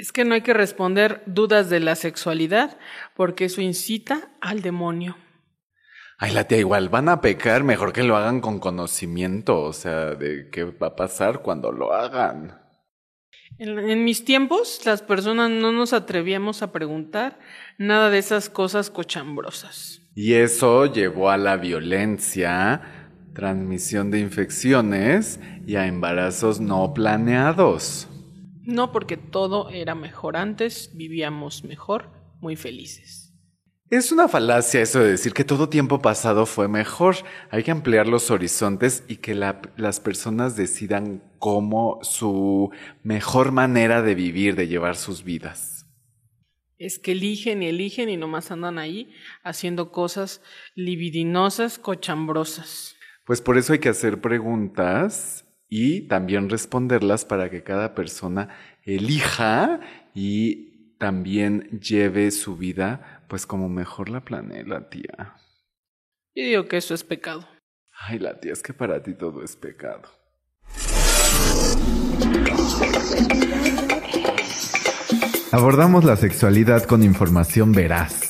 Es que no hay que responder dudas de la sexualidad porque eso incita al demonio. Ay, la tía, igual van a pecar, mejor que lo hagan con conocimiento, o sea, de qué va a pasar cuando lo hagan. En, en, mis tiempos, las personas no nos atrevíamos a preguntar nada de esas cosas cochambrosas. Y eso llevó a la violencia, transmisión de infecciones y a embarazos no planeados. No porque todo era mejor antes, vivíamos mejor, muy felices. Es una falacia eso de decir que todo tiempo pasado fue mejor. Hay que ampliar los horizontes y que la, las personas decidan cómo su mejor manera de vivir, de llevar sus vidas. Es que eligen y eligen y nomás andan ahí haciendo cosas libidinosas, cochambrosas. Pues por eso hay que hacer preguntas y también responderlas para que cada persona elija y también lleve su vida pues como mejor la planee la tía. Yo digo que eso es pecado. Ay, la tía, es que para ti todo es pecado. Abordamos la sexualidad con información veraz.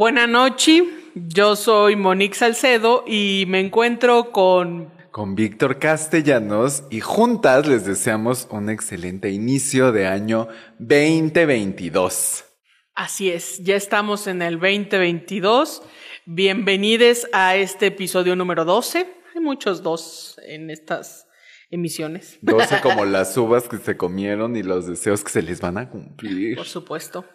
Buenas noches, yo soy Monique Salcedo y me encuentro con con Víctor Castellanos y juntas les deseamos un excelente inicio de año 2022. Así es, ya estamos en el 2022. Bienvenidos a este episodio número 12. Hay muchos dos en estas emisiones. 12 como las uvas que se comieron y los deseos que se les van a cumplir. Por supuesto.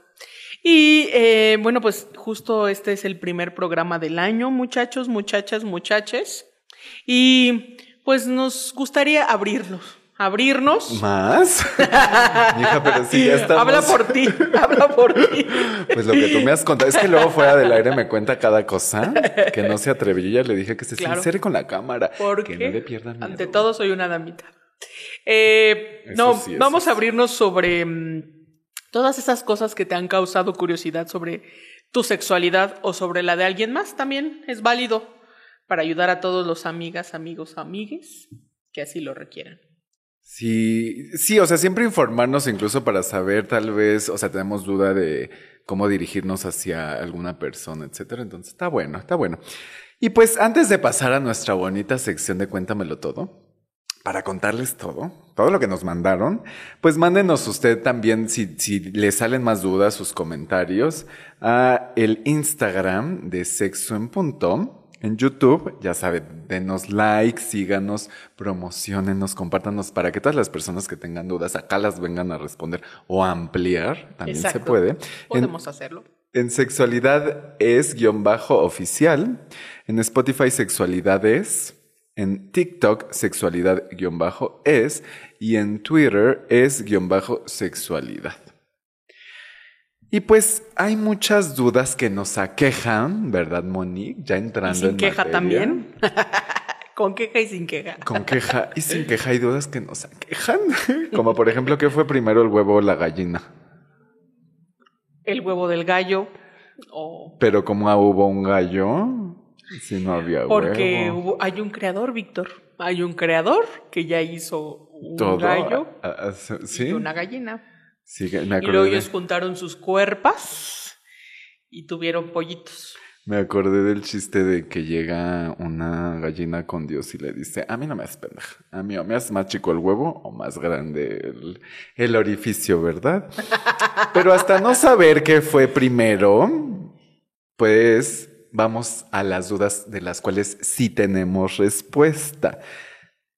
Y eh, bueno, pues justo este es el primer programa del año, muchachos, muchachas, muchaches. Y pues nos gustaría abrirnos. Abrirnos. ¿Más? Hija, pero sí, ya estamos. Habla por ti, habla por ti. Pues lo que tú me has contado, es que luego fuera del aire me cuenta cada cosa que no se atrevió. Yo ya le dije que se sincere con la cámara. que no le pierdan miedo. Ante todo soy una damita. Eh, no, vamos a abrirnos sobre mm, todas esas cosas que te han causado curiosidad sobre tu sexualidad o sobre la de alguien más. También es válido para ayudar a todos los amigas, amigos, amigues que así lo requieran. Sí, sí, o sea, siempre informarnos incluso para saber tal vez, o sea, tenemos duda de cómo dirigirnos hacia alguna persona, etcétera. Entonces, está bueno, está bueno. Y pues antes de pasar a nuestra bonita sección de Cuéntamelo todo, para contarles todo, todo lo que nos mandaron, pues mándenos usted también, si, si le salen más dudas, sus comentarios a el Instagram de Sexo en Punto en YouTube, ya saben, denos like, síganos, promocionenos, compártanos para que todas las personas que tengan dudas acá las vengan a responder o a ampliar, también se puede. Podemos hacerlo. En sexualidad es guion bajo oficial, en Spotify sexualidad es, en TikTok sexualidad guion bajo es y en Twitter es guion bajo sexualidad. Y pues hay muchas dudas que nos aquejan, ¿verdad, Monique? Ya entrando ¿Y sin queja también. Con queja y sin queja. Con queja y sin queja hay dudas que nos aquejan. Como por ejemplo, ¿qué fue primero el huevo o la gallina? El huevo del gallo. Pero como hubo un gallo, si no había Porque huevo. Hay un creador, Víctor. Hay un creador que ya hizo un gallo ¿sí? y una gallina. Sí, me y luego ellos juntaron sus cuerpas y tuvieron pollitos. Me acordé del chiste de que llega una gallina con Dios y le dice, a mí no me haces pendeja, a mí o me haces más chico el huevo o más grande el, el orificio, ¿verdad? Pero hasta no saber qué fue primero, pues vamos a las dudas de las cuales sí tenemos respuesta.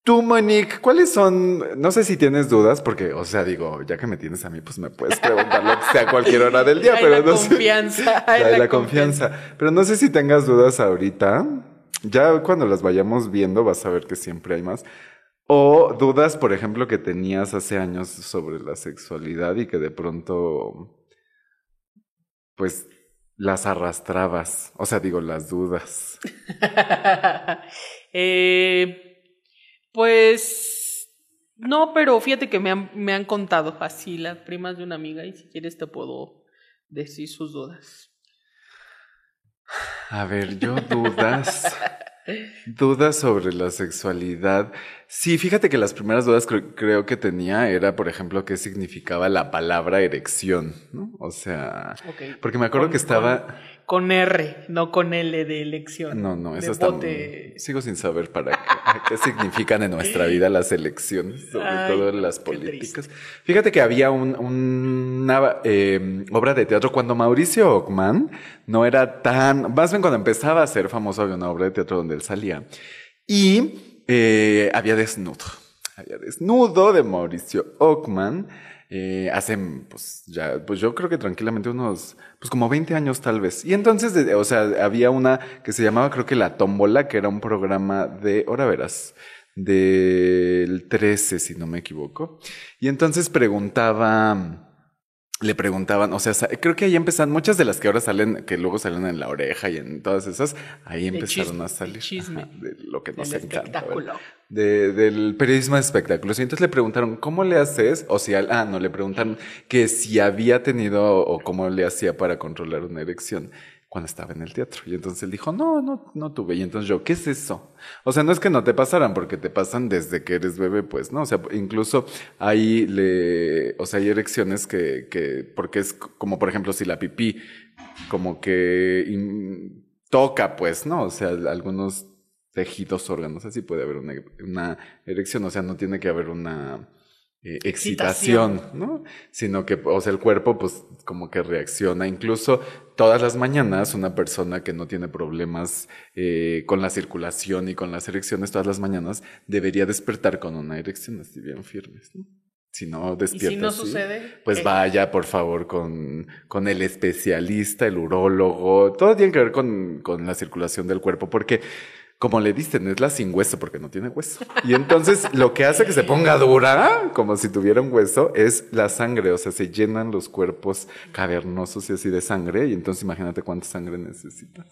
Tú, Monique, ¿cuáles son? No sé si tienes dudas, porque, o sea, digo, ya que me tienes a mí, pues me puedes preguntar lo que sea a cualquier hora del día, hay pero la no confianza, sé. Hay la, la confianza. confianza. Pero no sé si tengas dudas ahorita. Ya cuando las vayamos viendo, vas a ver que siempre hay más. O dudas, por ejemplo, que tenías hace años sobre la sexualidad y que de pronto, pues, las arrastrabas. O sea, digo, las dudas. eh, pues, no, pero fíjate que me han, me han contado así las primas de una amiga y si quieres te puedo decir sus dudas. A ver, yo dudas. Dudas sobre la sexualidad. Sí, fíjate que las primeras dudas creo que tenía era, por ejemplo, qué significaba la palabra erección, ¿no? O sea, porque me acuerdo que estaba con R, no con L de elección. No, no, eso está. Sigo sin saber para qué, significan en nuestra vida las elecciones, sobre todo las políticas. Fíjate que había una eh, obra de teatro cuando Mauricio Ockman no era tan. Más bien cuando empezaba a ser famoso, había una obra de teatro donde él salía. Y eh, había desnudo. Había desnudo de Mauricio Ockman eh, hace, pues ya, pues yo creo que tranquilamente unos, pues como 20 años tal vez. Y entonces, o sea, había una que se llamaba creo que La Tómbola, que era un programa de, ahora verás, del 13, si no me equivoco. Y entonces preguntaba, le preguntaban, o sea, creo que ahí empezaron muchas de las que ahora salen, que luego salen en la oreja y en todas esas, ahí empezaron a salir de lo que nos encanta. De, del periodismo de espectáculos. Y entonces le preguntaron, ¿cómo le haces? O si, ah, no, le preguntaron que si había tenido o cómo le hacía para controlar una erección cuando estaba en el teatro. Y entonces él dijo, no, no, no tuve. Y entonces yo, ¿qué es eso? O sea, no es que no te pasaran, porque te pasan desde que eres bebé, pues, ¿no? O sea, incluso ahí le, o sea, hay erecciones que, que, porque es como, por ejemplo, si la pipí, como que toca, pues, ¿no? O sea, algunos tejidos, órganos, así puede haber una, una erección, o sea, no tiene que haber una, eh, excitación, ¿no? Sino que, o sea, el cuerpo pues como que reacciona. Incluso todas las mañanas una persona que no tiene problemas eh, con la circulación y con las erecciones, todas las mañanas debería despertar con una erección así bien firmes, ¿no? Si no despierta. ¿Y si no sucede? Pues vaya, por favor, con, con el especialista, el urólogo. Todo tiene que ver con, con la circulación del cuerpo, porque como le dicen, es la sin hueso porque no tiene hueso. Y entonces lo que hace que se ponga dura, como si tuviera un hueso, es la sangre. O sea, se llenan los cuerpos cavernosos y así de sangre. Y entonces imagínate cuánta sangre necesitas.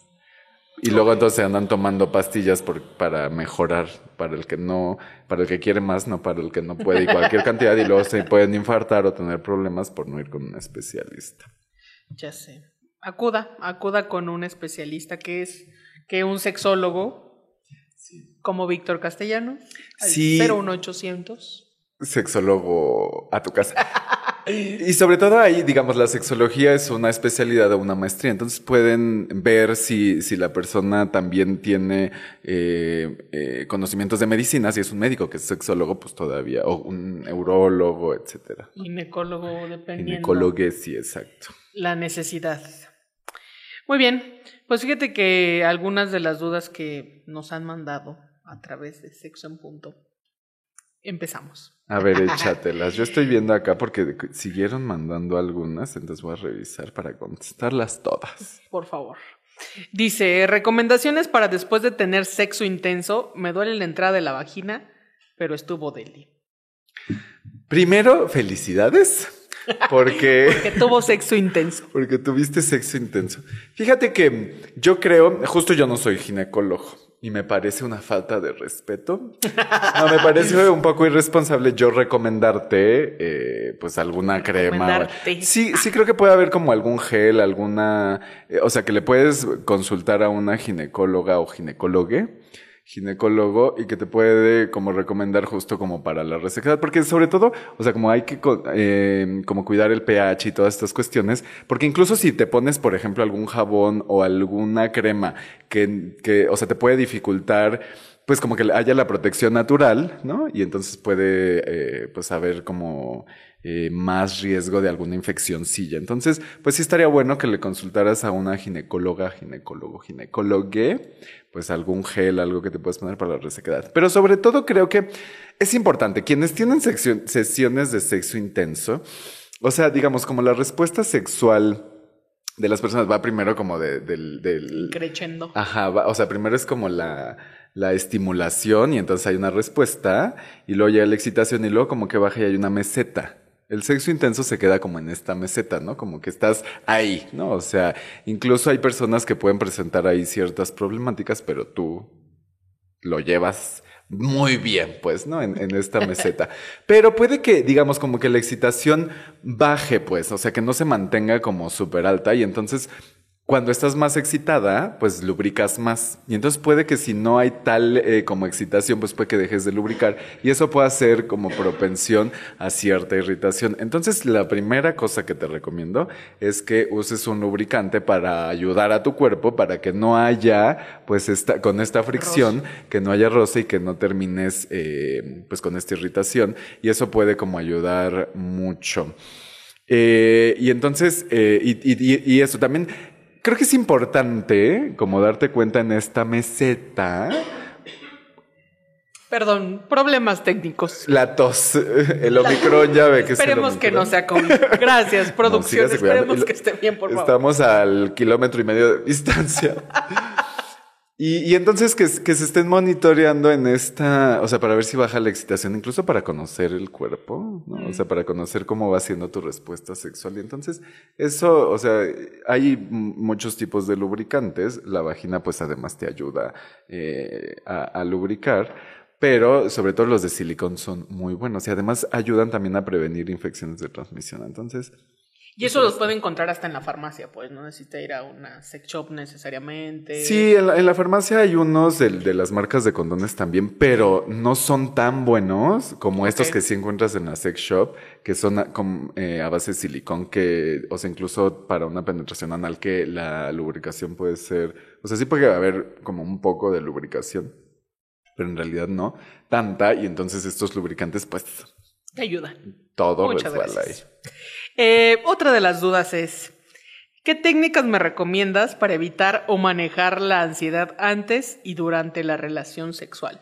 Y luego entonces andan tomando pastillas por, para mejorar, para el que no, para el que quiere más, no para el que no puede, y cualquier cantidad, y luego se pueden infartar o tener problemas por no ir con un especialista. Ya sé. Acuda, acuda con un especialista que es que un sexólogo como Víctor Castellano. Sí. 01800. Sexólogo a tu casa. y sobre todo ahí, digamos, la sexología es una especialidad o una maestría. Entonces pueden ver si, si la persona también tiene eh, eh, conocimientos de medicina, si es un médico que es sexólogo, pues todavía, o un neurólogo, etcétera. Ginecólogo, dependiendo. Ginecólogo, sí, exacto. La necesidad. Muy bien, pues fíjate que algunas de las dudas que nos han mandado a través de Sexo en Punto. Empezamos. A ver, échatelas. Yo estoy viendo acá porque siguieron mandando algunas, entonces voy a revisar para contestarlas todas. Por favor. Dice, recomendaciones para después de tener sexo intenso. Me duele la entrada de la vagina, pero estuvo deli. Primero, felicidades. Porque, porque tuvo sexo intenso. Porque tuviste sexo intenso. Fíjate que yo creo, justo yo no soy ginecólogo, y me parece una falta de respeto. No, me parece un poco irresponsable yo recomendarte, eh, pues alguna crema. Sí, sí creo que puede haber como algún gel, alguna, eh, o sea, que le puedes consultar a una ginecóloga o ginecólogue ginecólogo y que te puede como recomendar justo como para la resequedad, porque sobre todo, o sea, como hay que eh, como cuidar el pH y todas estas cuestiones, porque incluso si te pones, por ejemplo, algún jabón o alguna crema que, que o sea, te puede dificultar pues como que haya la protección natural, ¿no? Y entonces puede, eh, pues haber como eh, más riesgo de alguna infeccióncilla. Entonces, pues sí estaría bueno que le consultaras a una ginecóloga, ginecólogo, ginecólogue, pues algún gel, algo que te puedas poner para la resequedad. Pero sobre todo creo que es importante, quienes tienen sesiones de sexo intenso, o sea, digamos, como la respuesta sexual de las personas va primero como de, del... Crechendo. Ajá, o sea, primero es como la la estimulación y entonces hay una respuesta y luego llega la excitación y luego como que baja y hay una meseta. El sexo intenso se queda como en esta meseta, ¿no? Como que estás ahí, ¿no? O sea, incluso hay personas que pueden presentar ahí ciertas problemáticas, pero tú lo llevas muy bien, pues, ¿no? En, en, esta meseta. Pero puede que, digamos, como que la excitación baje, pues, o sea, que no se mantenga como súper alta y entonces cuando estás más excitada, pues lubricas más. Y entonces puede que si no hay tal eh, como excitación, pues puede que dejes de lubricar. Y eso puede ser como propensión a cierta irritación. Entonces la primera cosa que te recomiendo es que uses un lubricante para ayudar a tu cuerpo, para que no haya, pues esta, con esta fricción, que no haya roce y que no termines, eh, pues con esta irritación. Y eso puede como ayudar mucho. Eh, y entonces, y, y, y, eso también creo que es importante como darte cuenta en esta meseta. Perdón, problemas técnicos. La tos, el Omicron ya ve que Esperemos que no sea con. Gracias, producción. esperemos que esté bien, por favor. Estamos al kilómetro y medio de distancia. Y, entonces que, se estén monitoreando en esta, o sea, para ver si baja la excitación, incluso para conocer el cuerpo, ¿no? O sea, para conocer cómo va siendo tu respuesta sexual. Y entonces, eso, o sea, hay muchos tipos de lubricantes. La vagina, pues además te ayuda eh, a, a lubricar. Pero sobre todo los de silicón son muy buenos y además ayudan también a prevenir infecciones de transmisión. Entonces, y eso los puede encontrar hasta en la farmacia, pues, no necesita ir a una sex shop necesariamente. Sí, en la, farmacia hay unos de, las marcas de condones también, pero no son tan buenos como estos que sí encuentras en la sex shop, que son a, eh, a base de silicón, que, o sea, incluso para una penetración anal, que la lubricación puede ser, o sea, sí puede haber como un poco de lubricación, pero en realidad no tanta, y entonces estos lubricantes, pues... Te ayudan. Todo resbala ahí. Eh, otra de las dudas es, ¿qué técnicas me recomiendas para evitar o manejar la ansiedad antes y durante la relación sexual?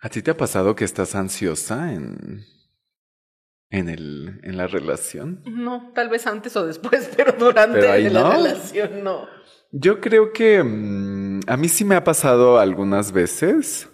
¿A ti te ha pasado que estás ansiosa en, en, el, en la relación? No, tal vez antes o después, pero durante la relación no. Yo creo que mm, a mí sí me ha pasado algunas veces.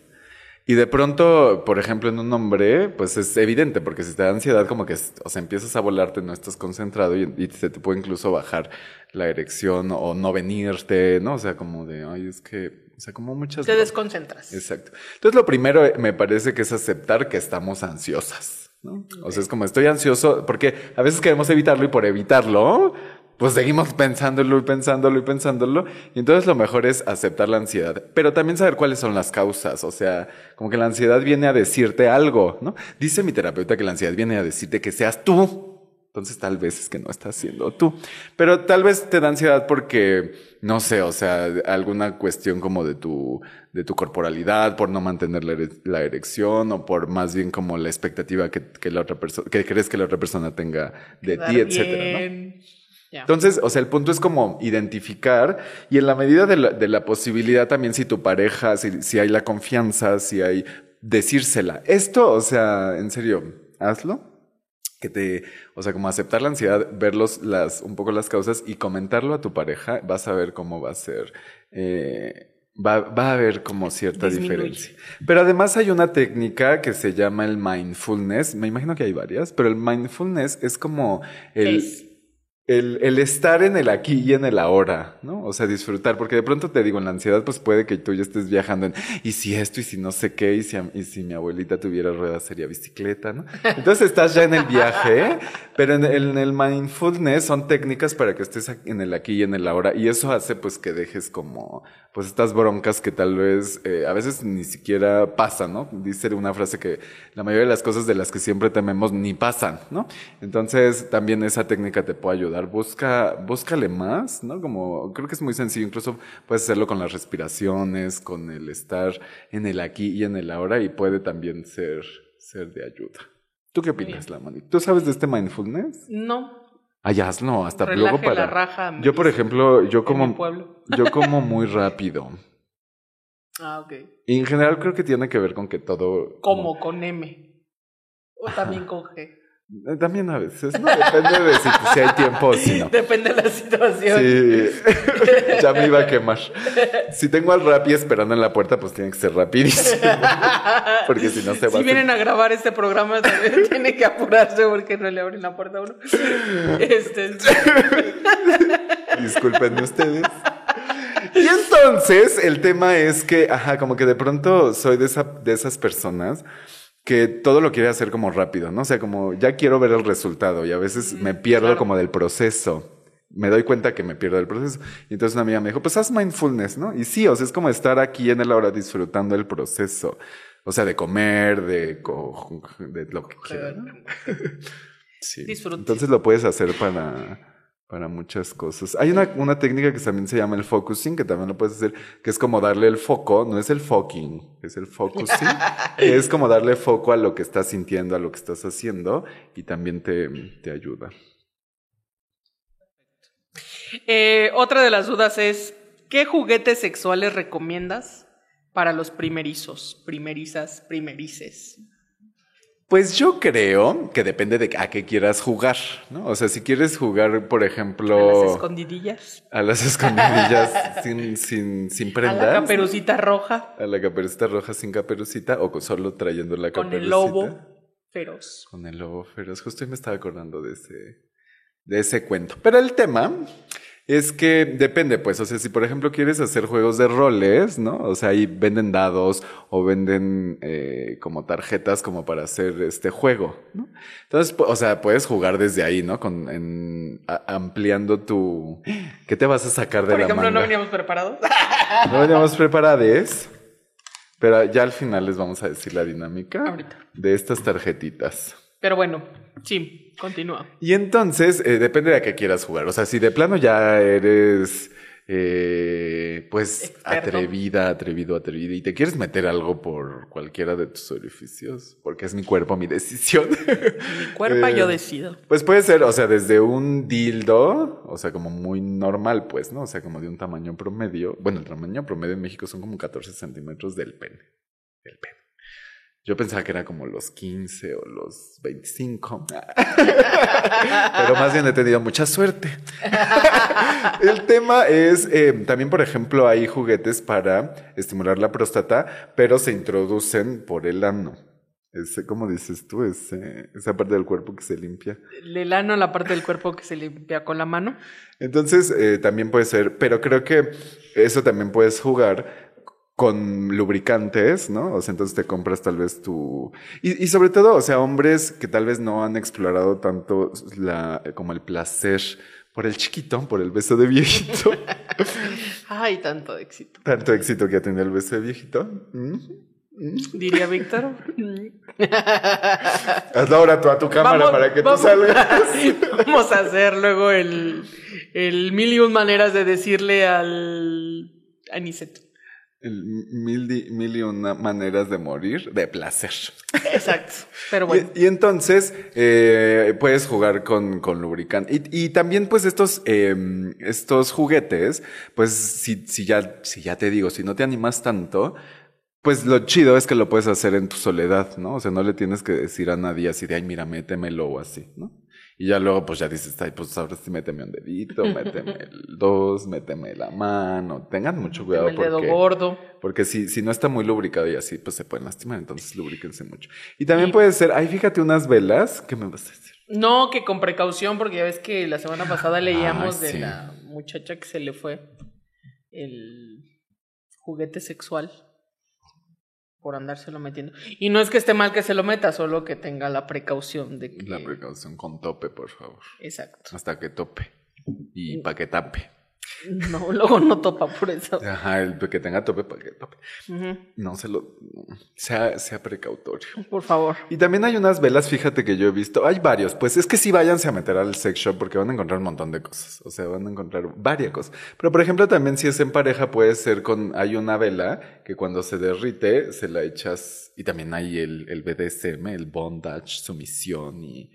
Y de pronto, por ejemplo, en un hombre, pues es evidente, porque si te da ansiedad, como que, o sea, empiezas a volarte, no estás concentrado y, se te puede incluso bajar la erección o no venirte, ¿no? O sea, como de, ay, es que, o sea, como muchas... Te desconcentras. Exacto. Entonces, lo primero eh, me parece que es aceptar que estamos ansiosas. ¿no? O sea, es como estoy ansioso, porque a veces queremos evitarlo y por evitarlo, pues seguimos pensándolo y pensándolo y pensándolo. Y entonces lo mejor es aceptar la ansiedad, pero también saber cuáles son las causas. O sea, como que la ansiedad viene a decirte algo, ¿no? Dice mi terapeuta que la ansiedad viene a decirte que seas tú. Entonces tal vez es que no estás siendo tú. Pero tal vez te da ansiedad porque, no sé, o sea, alguna cuestión como de tu, de tu corporalidad, por no mantener la, erección, o por más bien como la expectativa que, que la otra persona, que crees que la otra persona tenga de ti, etcétera, ¿no? Entonces, o sea, el punto es como identificar y en la medida de la, posibilidad también si tu pareja, si, si, hay la confianza, si hay decírsela. Esto, o sea, en serio, hazlo. Que te, o sea, como aceptar la ansiedad, ver las, un poco las causas y comentarlo a tu pareja, vas a ver cómo va a ser. Eh, Va, va, a haber como cierta diferencia. Pero además hay una técnica que se llama el mindfulness. Me imagino que hay varias, pero el mindfulness es como el, el, el, estar en el aquí y en el ahora, ¿no? O sea, disfrutar, porque de pronto te digo, en la ansiedad, pues puede que tú ya estés viajando en, y si esto, y si no sé qué, y si, y si mi abuelita tuviera ruedas sería bicicleta, ¿no? Entonces estás ya en el viaje, pero en en el, mindfulness son técnicas para que estés en el aquí y en el ahora, y eso hace pues que dejes como, pues estas broncas que tal vez eh, a veces ni siquiera pasan, ¿no? Dice una frase que la mayoría de las cosas de las que siempre tememos ni pasan, ¿no? Entonces también esa técnica te puede ayudar busca, búscale más, ¿no? Como, creo que es muy sencillo, incluso puedes hacerlo con las respiraciones, con el estar en el aquí y en el ahora y puede también ser, ser de ayuda. ¿Tú qué opinas, Lamani? ¿Tú sabes de este mindfulness? No. Ay, hazlo, hasta luego para. La raja, yo, por ejemplo, yo como. Yo como muy rápido. Ah, ok. Y en general creo que tiene que ver con que todo. Como con M. O también con G. Eh, también a veces, ¿no? Depende de si, hay tiempo o si no. Depende de la situación. Sí, ya me iba a quemar. Si tengo al Rappi esperando en la puerta, pues tiene que ser rapidísimo. Porque si no se va Si vienen a grabar este programa, también tiene que apurarse porque no le abren la puerta a uno. Este... Disculpen ustedes. Y entonces el tema es que, ajá, como que de pronto soy de, esa, de esas personas que todo lo quiere hacer como rápido, ¿no? O sea, como ya quiero ver el resultado y a veces me pierdo como del proceso. Me doy cuenta que me pierdo del proceso. Y entonces una amiga me dijo, pues haz mindfulness, ¿no? Y sí, o sea, es como estar aquí en el ahora disfrutando el proceso. O sea, de comer, de, de lo que quieran. sí. Entonces lo puedes hacer para para muchas cosas. Hay una, una, técnica que también se llama el focusing, que también lo puedes hacer, que es como darle el foco, no es el focking, es el focusing, es como darle foco a lo que estás sintiendo, a lo que estás haciendo, y también te, te ayuda. Eh, otra de las dudas es, ¿qué juguetes sexuales recomiendas para los primerizos, primerizas, primerices? Pues yo creo que depende de a qué quieras jugar, ¿no? O sea, si quieres jugar, por ejemplo... A las escondidillas. A las escondidillas sin, sin, sin prendas. A la caperucita roja. A la caperucita roja sin caperucita o solo trayendo la caperucita. Con el lobo feroz. Con el lobo feroz. Justo me estaba acordando de ese, de ese cuento. Pero el tema es que depende, pues, o sea, si por ejemplo quieres hacer juegos de roles, ¿no? O sea, ahí venden dados o venden eh, como tarjetas como para hacer este juego, ¿no? Entonces, o sea, puedes jugar desde ahí, ¿no? Con, en, ampliando tu... ¿Qué te vas a sacar de por la ejemplo, ¿no veníamos preparados? no veníamos preparados, pero ya al final les vamos a decir la dinámica de estas tarjetitas. Pero bueno, sí, continúa. Y entonces, eh, depende de a qué quieras jugar. O sea, si de plano ya eres, eh, pues, atrevida, atrevido, atrevida, y te quieres meter algo por cualquiera de tus orificios, porque es mi cuerpo, mi decisión. Mi cuerpo, yo eh, decido. Pues puede ser, o sea, desde un dildo, o sea, como muy normal, pues, ¿no? O sea, como de un tamaño promedio. Bueno, el tamaño promedio en México son como 14 centímetros del pene. Del pene. Yo pensaba que era como los 15 o los 25. Pero más bien he tenido mucha suerte. El tema es, eh, también por ejemplo hay juguetes para estimular la próstata, pero se introducen por el ano. Ese, ¿Cómo dices tú? Ese, esa parte del cuerpo que se limpia. El ano, la parte del cuerpo que se limpia con la mano. Entonces, eh, también puede ser, pero creo que eso también puedes jugar con lubricantes, ¿no? O sea, entonces te compras tal vez tu... Y, sobre todo, o sea, hombres que tal vez no han explorado tanto la, como el placer por el chiquito, por el beso de viejito. Ay, tanto éxito. Tanto éxito que ha tenido el beso de viejito. Mm, mm. Diría Víctor. Hazlo ahora tú a tu cámara para que tú salgas. vamos a hacer luego el, el mil y un maneras de decirle al Aniceto mil, mil y una maneras de morir de placer. Exacto, pero bueno. Y, entonces eh, puedes jugar con, con lubricante. Y, y, también pues estos, em, estos juguetes, pues si, si, ya, si ya te digo, si no te animas tanto, pues lo chido es que lo puedes hacer en tu soledad, ¿no? O sea, no le tienes que decir a nadie así de, ay, mira, métemelo o así, ¿no? Y ya luego, pues ya dices, ay, pues ahora sí méteme un dedito, méteme el dos, méteme la mano. Tengan mucho cuidado. El dedo gordo. Porque si, si no está muy lubricado y así, pues se pueden lastimar. Entonces, lubríquense mucho. Y también puede ser, ay, fíjate unas velas. ¿Qué me vas a decir? No, que con precaución, porque ya ves que la semana pasada leíamos de la muchacha que se le fue el juguete sexual por andárselo metiendo. Y no es que esté mal que se lo meta, solo que tenga la precaución de que... La precaución con tope, por favor. Exacto. Hasta que tope. Y para que tape. No, luego no topa por eso. Ajá, el que tenga tope para que tope. No se lo. Sea, sea precautorio. Por favor. Y también hay unas velas, fíjate que yo he visto. Hay varios. Pues es que sí váyanse a meter al sex shop porque van a encontrar un montón de cosas. O sea, van a encontrar varias cosas. Pero por ejemplo, también si es en pareja, puede ser con. Hay una vela que cuando se derrite, se la echas. Y también hay el, el BDSM, el bondage, sumisión y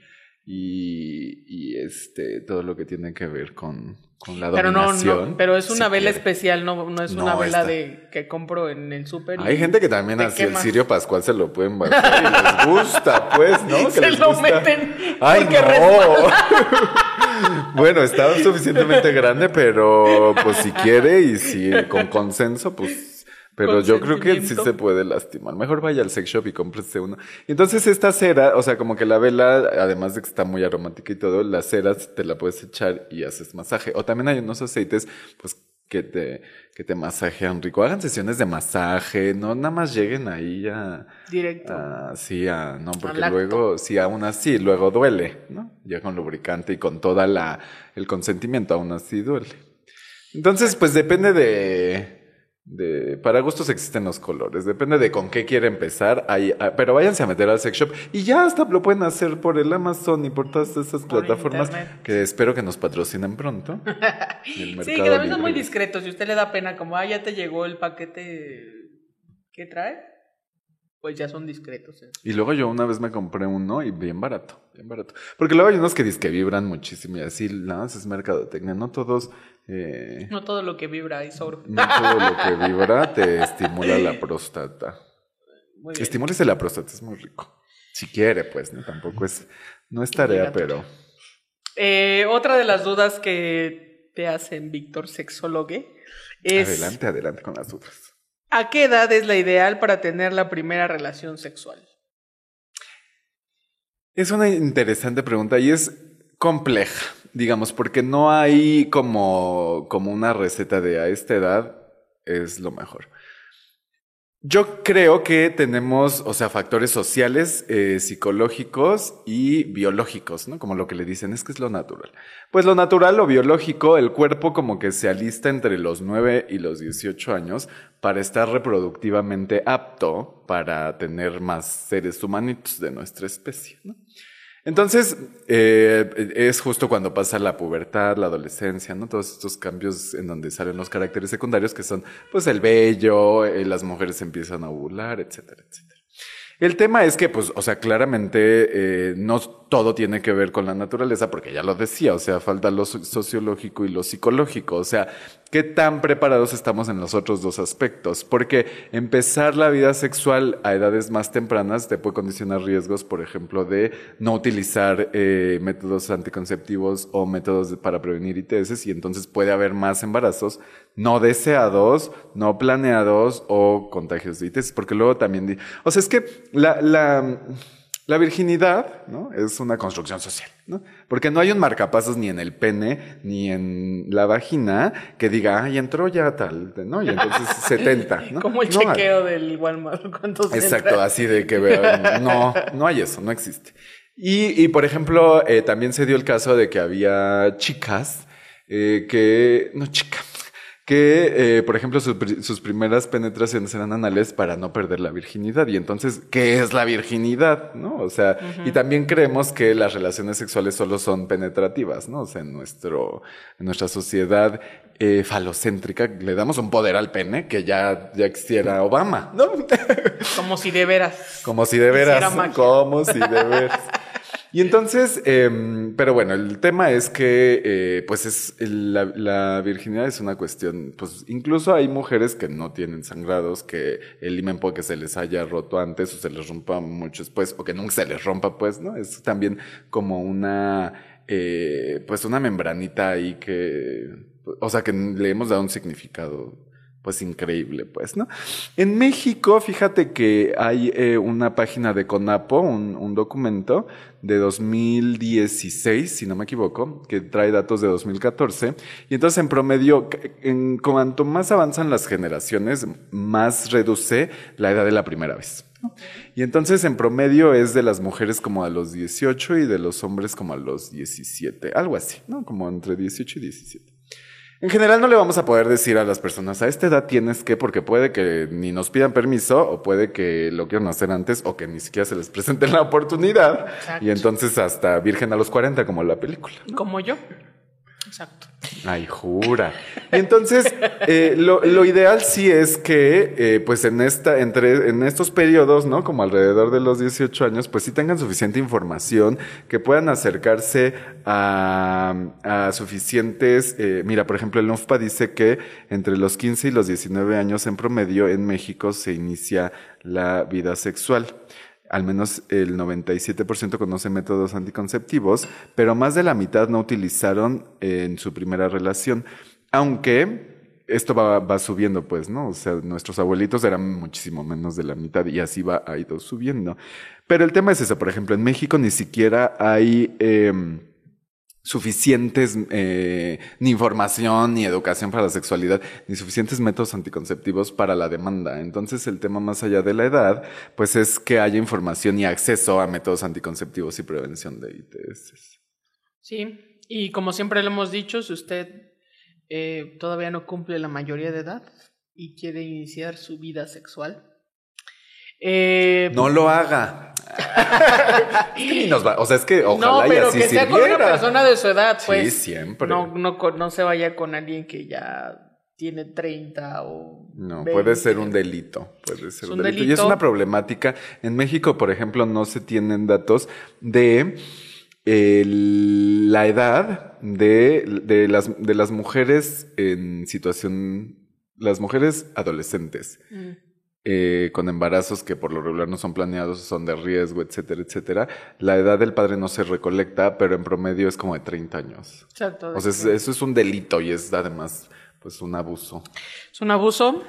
y, y este, todo lo que tiene que ver con, con la pero dominación. No, pero es una vela especial, no, no es una vela de que compro en el súper. Hay gente que también así el cirio pascual se lo pueden bajar y les gusta, pues, ¿no? Que se les lo gusta. meten. Ay, no. bueno, está suficientemente grande, pero pues si quiere y si con consenso, pues pero yo creo que sí se puede lastimar. Mejor vaya al sex shop y cómprese uno. Entonces esta cera, o sea, como que la vela, además de que está muy aromática y todo, la cera te la puedes echar y haces masaje. O también hay unos aceites, pues, que te, que te masajean rico. Hagan sesiones de masaje, no nada más lleguen ahí a... Directo. sí, a, no, porque luego, sí, aún así, luego duele, ¿no? Ya con lubricante y con toda la, el consentimiento, aún así duele. Entonces, pues depende de de, para gustos existen los colores, depende de con qué quiere empezar, ahí, ah, pero váyanse a meter al sex shop y ya hasta lo pueden hacer por el Amazon y por todas esas plataformas que espero que nos patrocinen pronto. sí, que también son muy discretos. Si usted le da pena, como, ah, ya te llegó el paquete que trae, pues ya son discretos. ¿eh? Y luego yo una vez me compré uno y bien barato, bien barato. Porque luego hay unos que que vibran muchísimo y así, nada más es mercadotecnia, no todos eh, no todo lo que vibra es oro. No todo lo que vibra te estimula la próstata. Estimúlese la próstata, es muy rico. Si quiere, pues, ¿no? Tampoco es, no es tarea, pero... Eh, otra de las dudas que te hacen, Víctor, sexólogo, es... Adelante, adelante con las dudas. ¿A qué edad es la ideal para tener la primera relación sexual? Es una interesante pregunta y es compleja digamos, porque no hay como, como una receta de a esta edad es lo mejor. Yo creo que tenemos, o sea, factores sociales, eh, psicológicos y biológicos, ¿no? Como lo que le dicen es que es lo natural. Pues lo natural, o biológico, el cuerpo como que se alista entre los 9 y los 18 años para estar reproductivamente apto para tener más seres humanitos de nuestra especie, ¿no? Entonces, eh, es justo cuando pasa la pubertad, la adolescencia, ¿no? Todos estos cambios en donde salen los caracteres secundarios que son, pues, el vello, eh, las mujeres empiezan a ovular, etcétera, etcétera. El tema es que, pues, o sea, claramente eh, no todo tiene que ver con la naturaleza, porque ya lo decía, o sea, falta lo sociológico y lo psicológico, o sea, ¿qué tan preparados estamos en los otros dos aspectos? Porque empezar la vida sexual a edades más tempranas te puede condicionar riesgos, por ejemplo, de no utilizar eh, métodos anticonceptivos o métodos para prevenir ITS, y entonces puede haber más embarazos no deseados, no planeados o contagios de ITS, porque luego también, o sea, es que la, la, la virginidad, ¿no? Es una construcción social, ¿no? Porque no hay un marcapasos ni en el pene ni en la vagina que diga, ay, entró ya tal, ¿no? Y entonces 70, ¿no? Como el chequeo del Walmart, ¿cuántos Exacto, así de que no, no hay eso, no existe. Y, y por ejemplo, eh, también se dio el caso de que había chicas eh, que, no chicas, que, eh, por ejemplo, sus primeras penetraciones eran anales para no perder la virginidad. Y entonces, ¿qué es la virginidad? ¿No? O sea, y también creemos que las relaciones sexuales solo son penetrativas, ¿no? O sea, en, nuestro, en nuestra sociedad eh, falocéntrica le damos un poder al pene que ya, ya existiera Obama, ¿no? Como si de veras. Como si de veras. Como si de veras. Y entonces, em, pero bueno, el tema es que, eh, pues es la, virginidad es una cuestión, pues incluso hay mujeres que no tienen sangrados, que el himen puede que se les haya roto antes o se les rompa mucho después, o que nunca se les rompa, pues, ¿no? Es también como una, eh, pues una membranita ahí que, o sea, que le hemos dado un significado pues increíble, pues, ¿no? En México, fíjate que hay eh, una página de CONAPO, un, un, documento de 2016, si no me equivoco, que trae datos de 2014. Y entonces, en promedio, en cuanto más avanzan las generaciones, más reduce la edad de la primera vez. Y entonces, en promedio, es de las mujeres como a los 18 y de los hombres como a los 17, algo así, ¿no? Como entre 18 y 17. En general no le vamos a poder decir a las personas, a esta edad tienes que, porque puede que ni nos pidan permiso o puede que lo quieran hacer antes o que ni siquiera se les presente la oportunidad. Y entonces hasta virgen a los 40 como la película. Como yo. Exacto. Ay, jura. Y entonces, eh, lo, ideal sí es que, eh, pues en esta, entre, en estos periodos, ¿no? Como alrededor de los 18 años, pues sí tengan suficiente información, que puedan acercarse a, suficientes, eh, mira, por ejemplo, el UNFPA dice que entre los 15 y los 19 años en promedio en México se inicia la vida sexual al menos el 97% conoce métodos anticonceptivos, pero más de la mitad no utilizaron en su primera relación, aunque esto va, subiendo, pues, ¿no? O sea, nuestros abuelitos eran muchísimo menos de la mitad y así va, ha ido subiendo. Pero el tema es eso, por ejemplo, en México ni siquiera hay... Em, suficientes eh, ni información ni educación para la sexualidad, ni suficientes métodos anticonceptivos para la demanda. Entonces el tema más allá de la edad, pues es que haya información y acceso a métodos anticonceptivos y prevención de ITS. Sí, y como siempre le hemos dicho, si usted eh, todavía no cumple la mayoría de edad y quiere iniciar su vida sexual, eh, no lo haga. o sea, es que ojalá no, pero que sea con una persona de su edad, pues. Sí, siempre. No, no, no se vaya con alguien que ya tiene 30 o. No, puede ser un delito. Puede ser un, delito. Y es una problemática. En México, por ejemplo, no se tienen datos de la edad de, de, las, de las mujeres en situación. Las mujeres adolescentes. Mm. Eh, con embarazos que por lo regular no son planeados, son de riesgo, etcétera, etcétera, la edad del padre no se recolecta, pero en promedio es como de 30 años. Exacto. O sea, eso es un delito y es además pues un abuso. Es un abuso.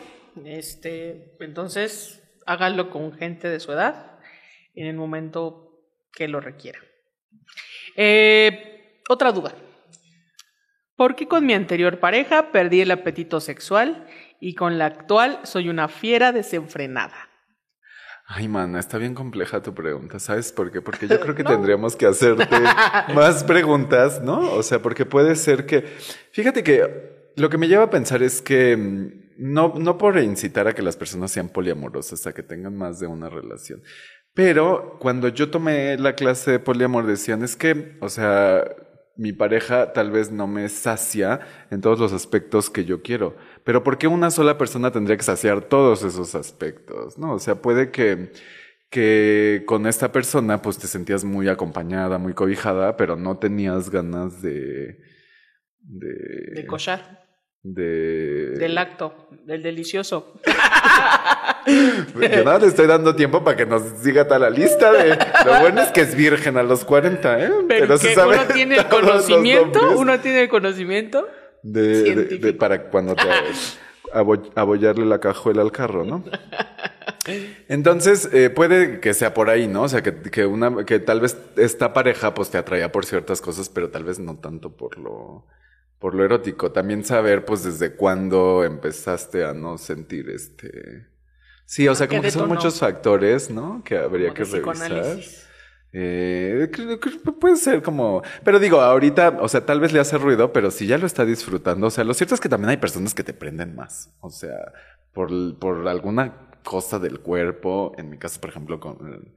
Este, entonces, hágalo con gente de su edad en el momento que lo requiera. Eh, otra duda. ¿Por qué con mi anterior pareja perdí el apetito sexual y con la actual soy una fiera desenfrenada. Ay, mana, está bien compleja tu pregunta, ¿sabes por qué? Porque yo creo que tendríamos que hacerte más preguntas, ¿no? O sea, porque puede ser que, fíjate que lo que me lleva a pensar es que mm, no, no por incitar a que las personas sean poliamorosas, a que tengan más de una relación, pero cuando yo tomé la clase de poliamor decían, es que, o sea, mi pareja tal vez no me sacia en todos los aspectos que yo quiero. Pero ¿por qué una sola persona tendría que saciar todos esos aspectos? ¿No? O sea, puede que, que con esta persona pues te sentías muy acompañada, muy cobijada, pero no tenías ganas de... De, de cochar. De... Del acto, del delicioso. Yo nada le estoy dando tiempo para que nos siga toda la lista de lo bueno es que es virgen a los 40, ¿eh? Pero, se sabe uno tiene el conocimiento, uno tiene el conocimiento de, para cuando te abollarle la cajuela al carro, ¿no? Entonces, eh, puede que sea por ahí, ¿no? O sea, que, que, una, que tal vez esta pareja pues te atraía por ciertas cosas, pero tal vez no tanto por lo, por lo erótico. También saber, pues, desde cuándo empezaste a no sentir este, Sí, o sea, como que son muchos factores, ¿no? Que habría que revisar. Eh, puede ser como, pero digo, ahorita, o sea, tal vez le hace ruido, pero si ya lo está disfrutando, o sea, lo cierto es que también hay personas que te prenden más, o sea, por, por alguna cosa del cuerpo, en mi caso, por ejemplo, con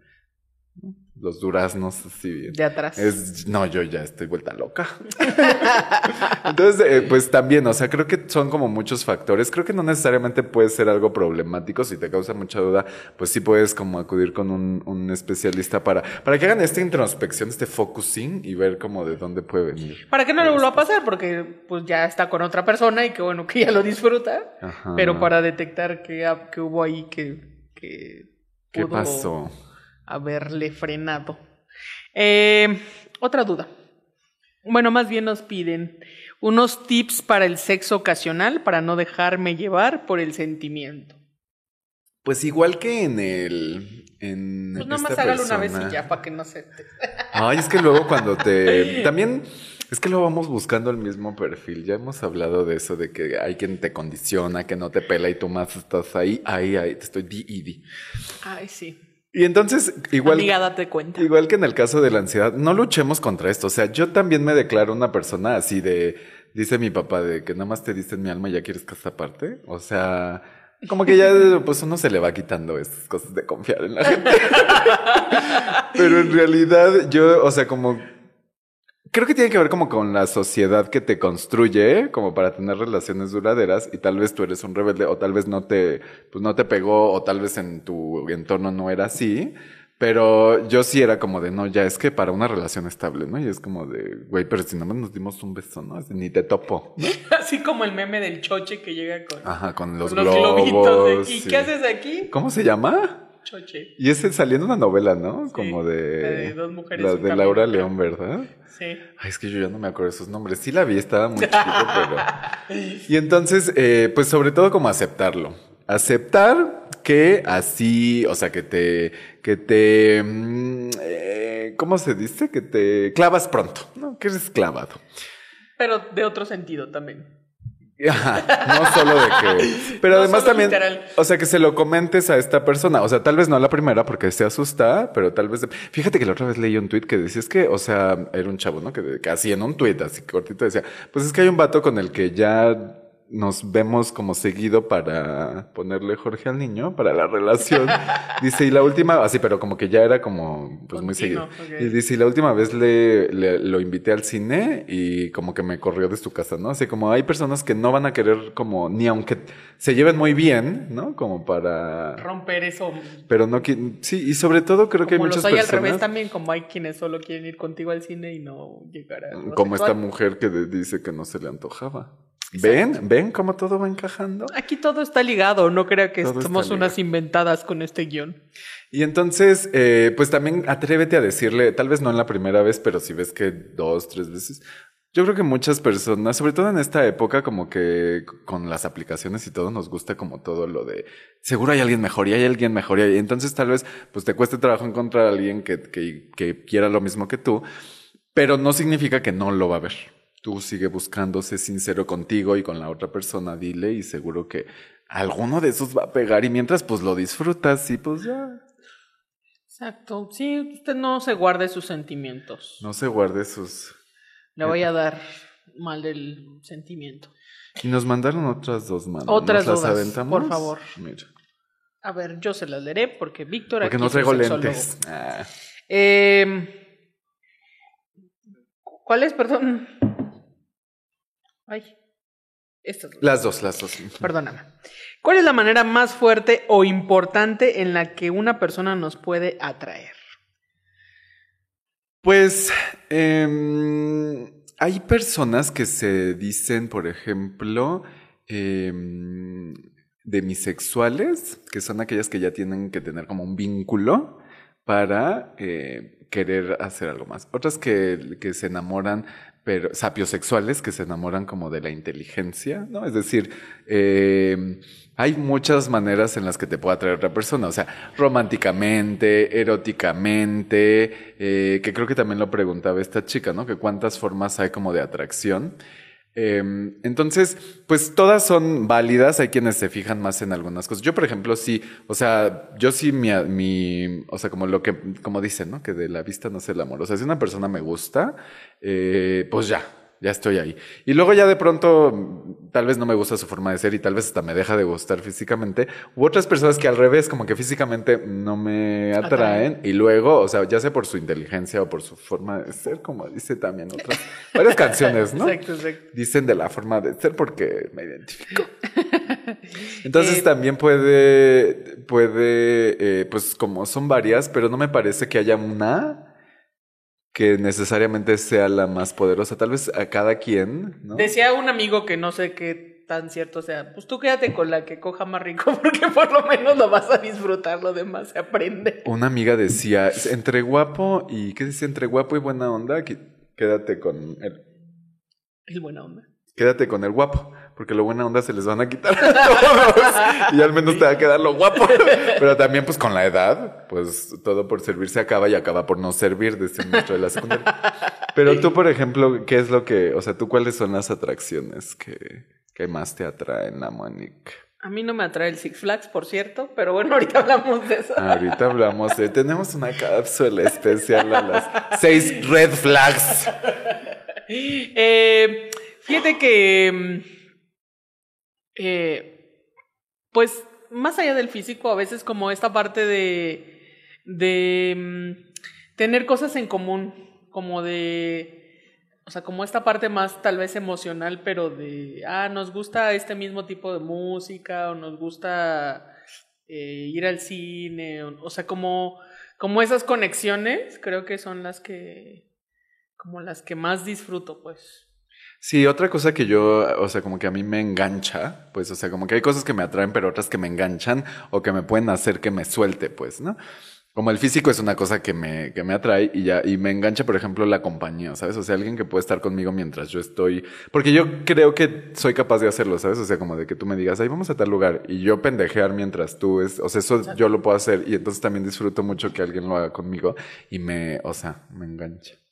los duraznos así. De atrás. Es, no, yo ya estoy vuelta loca. Entonces, eh, pues también, o sea, creo que son como muchos factores. Creo que no necesariamente puede ser algo problemático. Si te causa mucha duda, pues sí puedes como acudir con un, un especialista para, para que hagan esta introspección, este focusing y ver como de dónde puede venir. Para que no le vuelva a pasar, porque pues ya está con otra persona y que bueno, que ya lo disfruta. Pero para detectar que, que hubo ahí que, que ¿Qué pasó? Haberle frenado. Eh, otra duda. Bueno, más bien nos piden unos tips para el sexo ocasional para no dejarme llevar por el sentimiento. Pues igual que en el. En pues nomás hágalo una vez y ya, para que no se. Ay, es que luego cuando te. También. Es que luego vamos buscando el mismo perfil. Ya hemos hablado de eso, de que hay quien te condiciona, que no te pela y tú más estás ahí, ahí, ahí, te estoy di y di. Ay, sí. Y entonces, igual, cuenta. igual que en el caso de la ansiedad, no luchemos contra esto. O sea, yo también me declaro una persona así de, dice mi papá, de que nada más te dicen mi alma y ya quieres que esta parte. O sea, como que ya, pues uno se le va quitando esas cosas de confiar en la gente. Pero en realidad, yo, o sea, como creo que tiene que ver como con la sociedad que te construye, como para tener relaciones duraderas, y tal vez tú eres un rebelde, o tal vez no te, pues no te pegó, o tal vez en tu entorno no era así. Pero yo sí era como de, no, ya es que para una relación estable, ¿no? Y es como de, güey, pero si nomás nos dimos un beso, ¿no? Ni te topo. Así como el meme del choche que llega con, Ajá, con los, globitos. ¿Y qué haces aquí? ¿Cómo se llama? Choche. Y ese saliendo una novela, ¿no? como de... de dos mujeres. La de Laura León, ¿verdad? Sí. Ay, es que yo ya no me acuerdo de sus nombres. Sí la vi, estaba muy chiquito, pero... Y entonces, eh, pues sobre todo como aceptarlo. Aceptar que así, o sea, que te, que te, mm, eh, ¿cómo se dice? Que te clavas pronto, ¿no? Que eres clavado. Pero de otro sentido también. no solo de que. Pero además también. O sea, que se lo comentes a esta persona. O sea, tal vez no la primera porque se asusta, pero tal vez. Fíjate que la otra vez leí un tweet que decía es que, o sea, era un chavo, ¿no? Que, que así en un tweet, así cortito decía, pues es que hay un vato con el que ya nos vemos como seguido para ponerle Jorge al niño, para la relación. dice, y la última, así, pero como que ya era como, pues muy seguido. Y dice, y la última vez le, lo invité al cine y como que me corrió de su casa, ¿no? Así como hay personas que no van a querer como, ni aunque se lleven muy bien, ¿no? Como para... Romper eso. Pero no, sí, y sobre todo creo que hay muchas personas... al revés también, como hay quienes solo quieren ir contigo al cine y no llegar a... Como esta mujer que dice que no se le antojaba. ¿Ven? ¿Ven cómo todo va encajando? Aquí todo está ligado, no creo que somos unas inventadas con este guion. Y entonces, eh, pues también atrévete a decirle, tal vez no en la primera vez, pero si ves que dos, tres veces. Yo creo que muchas personas, sobre todo en esta época, como que con las aplicaciones y todo, nos gusta como todo lo de seguro hay alguien mejor y hay alguien mejor y entonces tal vez pues te cueste trabajo encontrar a alguien que, que, que quiera lo mismo que tú, pero no significa que no lo va a ver tú sigue buscando, sé sincero contigo y con la otra persona, dile y seguro que alguno de esos va a pegar y mientras pues lo disfrutas y pues ya. Exacto, sí, usted no se guarde sus sentimientos. No se guarde sus... Le voy a dar mal del sentimiento. Y nos mandaron otras dos manos. Otras dos. Por favor. Mira. A ver, yo se las leeré porque Víctor. Porque no traigo lentes. Ah. Eh, ¿Cuál es, perdón? Ay. Las dos, las dos. Perdóname. ¿Cuál es la manera más fuerte o importante en la que una persona nos puede atraer? Pues em, hay personas que se dicen, por ejemplo, em, demisexuales, que son aquellas que ya tienen que tener como un vínculo para eh, querer hacer algo más. Otras que, que se enamoran pero sapiosexuales que se enamoran como de la inteligencia, ¿no? Es decir, eh, hay muchas maneras en las que te puede atraer otra persona, o sea, románticamente, eróticamente, eh, que creo que también lo preguntaba esta chica, ¿no? Que cuántas formas hay como de atracción. Em, entonces, pues todas son válidas, hay quienes se fijan más en algunas cosas. Yo, por ejemplo, sí, o sea, yo sí mi, mi o sea, como lo que, como dicen, ¿no? Que de la vista no sé el amor. O sea, si una persona me gusta, eh, pues ya, ya estoy ahí. Y luego ya de pronto, tal vez no me gusta su forma de ser y tal vez hasta me deja de gustar físicamente. U otras personas que al revés, como que físicamente no me atraen. Y luego, o sea, ya sea por su inteligencia o por su forma de ser, como dice también otras, varias canciones, ¿no? Exacto, exacto. Dicen de la forma de ser porque me identifico. Entonces eh, también puede, puede, eh, pues como son varias, pero no me parece que haya una que necesariamente sea la más poderosa. Tal vez a cada quien, ¿no? Decía un amigo que no sé qué tan cierto sea, pues tú quédate con la que coja más rico porque por lo menos lo vas a disfrutar, lo demás se aprende. Una amiga decía, entre guapo y, ¿qué dice? Entre guapo y buena onda, quédate con el... ¿El buena onda? Quédate con el guapo porque lo buena onda se les van a quitar todos y al menos te va a quedar lo guapo. Pero también pues con la edad, pues todo por servir se acaba y acaba por no servir desde nuestro de la secundaria. Pero tú, por ejemplo, ¿qué es lo que, o sea, tú cuáles son las atracciones que, que más te atraen, la Monique? A mí no me atrae el Six Flags, por cierto, pero bueno, ahorita hablamos de eso. Ahorita hablamos de... Tenemos una cápsula especial a las seis red flags. Eh, fíjate que mm, eh, pues más allá del físico, a veces como esta parte de, de mm, tener cosas en común, como de O sea, como esta parte más tal vez emocional, pero de, ah, nos gusta este mismo tipo de música o nos gusta eh, ir al cine, o, sea, como, como esas conexiones creo que son las que, como las que más disfruto, pues. Sí, otra cosa que yo, o sea, como que a mí me engancha, pues, o sea, como que hay cosas que me atraen, pero otras que me enganchan o que me pueden hacer que me suelte, pues, ¿no? Como el físico es una cosa que me, que me atrae y ya, y me engancha, por ejemplo, la compañía, ¿sabes? O sea, alguien que puede estar conmigo mientras yo estoy, porque yo creo que soy capaz de hacerlo, ¿sabes? O sea, como de que tú me digas, ahí vamos a tal lugar y yo pendejear mientras tú es, o sea, eso yo lo puedo hacer y entonces también disfruto mucho que alguien lo haga conmigo y me, o sea, me engancha.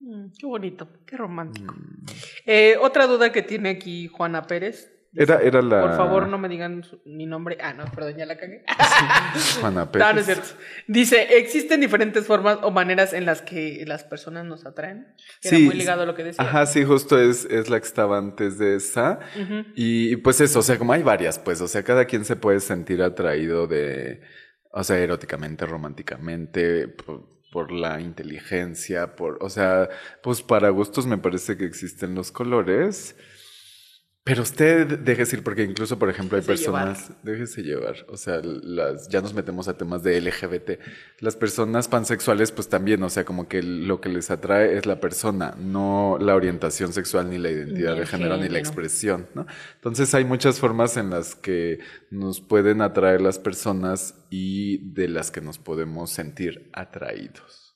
Mm, qué bonito, qué romántico. Mm. Eh, otra duda que tiene aquí Juana Pérez era, era la... Por favor, no me digan mi nombre. Ah, no, perdón, ya la cagué. Juana Pérez. No, no es cierto. Dice, ¿existen diferentes formas o maneras en las que las personas nos atraen? Era sí, muy ligado a lo que decía. Ajá, sí, justo es, es la que estaba antes de esa. y, pues eso, o sea, como hay varias, pues, o sea, cada quien se puede sentir atraído de, o sea, eróticamente, románticamente, por, la inteligencia, por, o sea, pues para gustos me parece que existen los colores. Pero usted déjese ir, porque incluso, por ejemplo, hay personas, déjese llevar, o sea, las, ya nos metemos a temas de LGBT. Las personas pansexuales, pues también, o sea, como que lo que les atrae es la persona, no la orientación sexual, ni la identidad de género, ni la expresión, ¿no? Entonces hay muchas formas en las que nos pueden atraer las personas y de las que nos podemos sentir atraídos.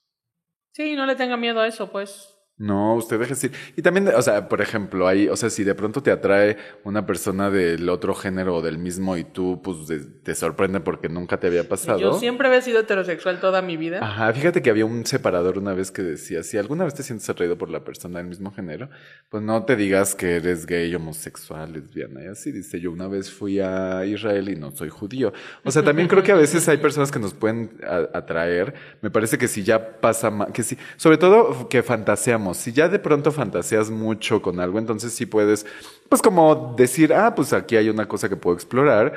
Sí, no le tenga miedo a eso, pues. No, usted deje decir. Y también, o sea, por ejemplo, ahí, o sea, si de pronto te atrae una persona del otro género o del mismo y tú, pues, te sorprende porque nunca te había pasado. Yo siempre había sido heterosexual toda mi vida. Ajá, fíjate que había un separador una vez que decía, si alguna vez te sientes atraído por la persona del mismo género, pues no te digas que eres gay, homosexual, lesbiana. Y así dice, yo una vez fui a Israel y no soy judío. O sea, también creo que a veces hay personas que nos pueden atraer. Me parece que si ya pasa, que sí, sobre todo que fantaseamos si ya de pronto fantaseas mucho con algo, entonces sí puedes, pues como decir, ah, pues aquí hay una cosa que puedo explorar.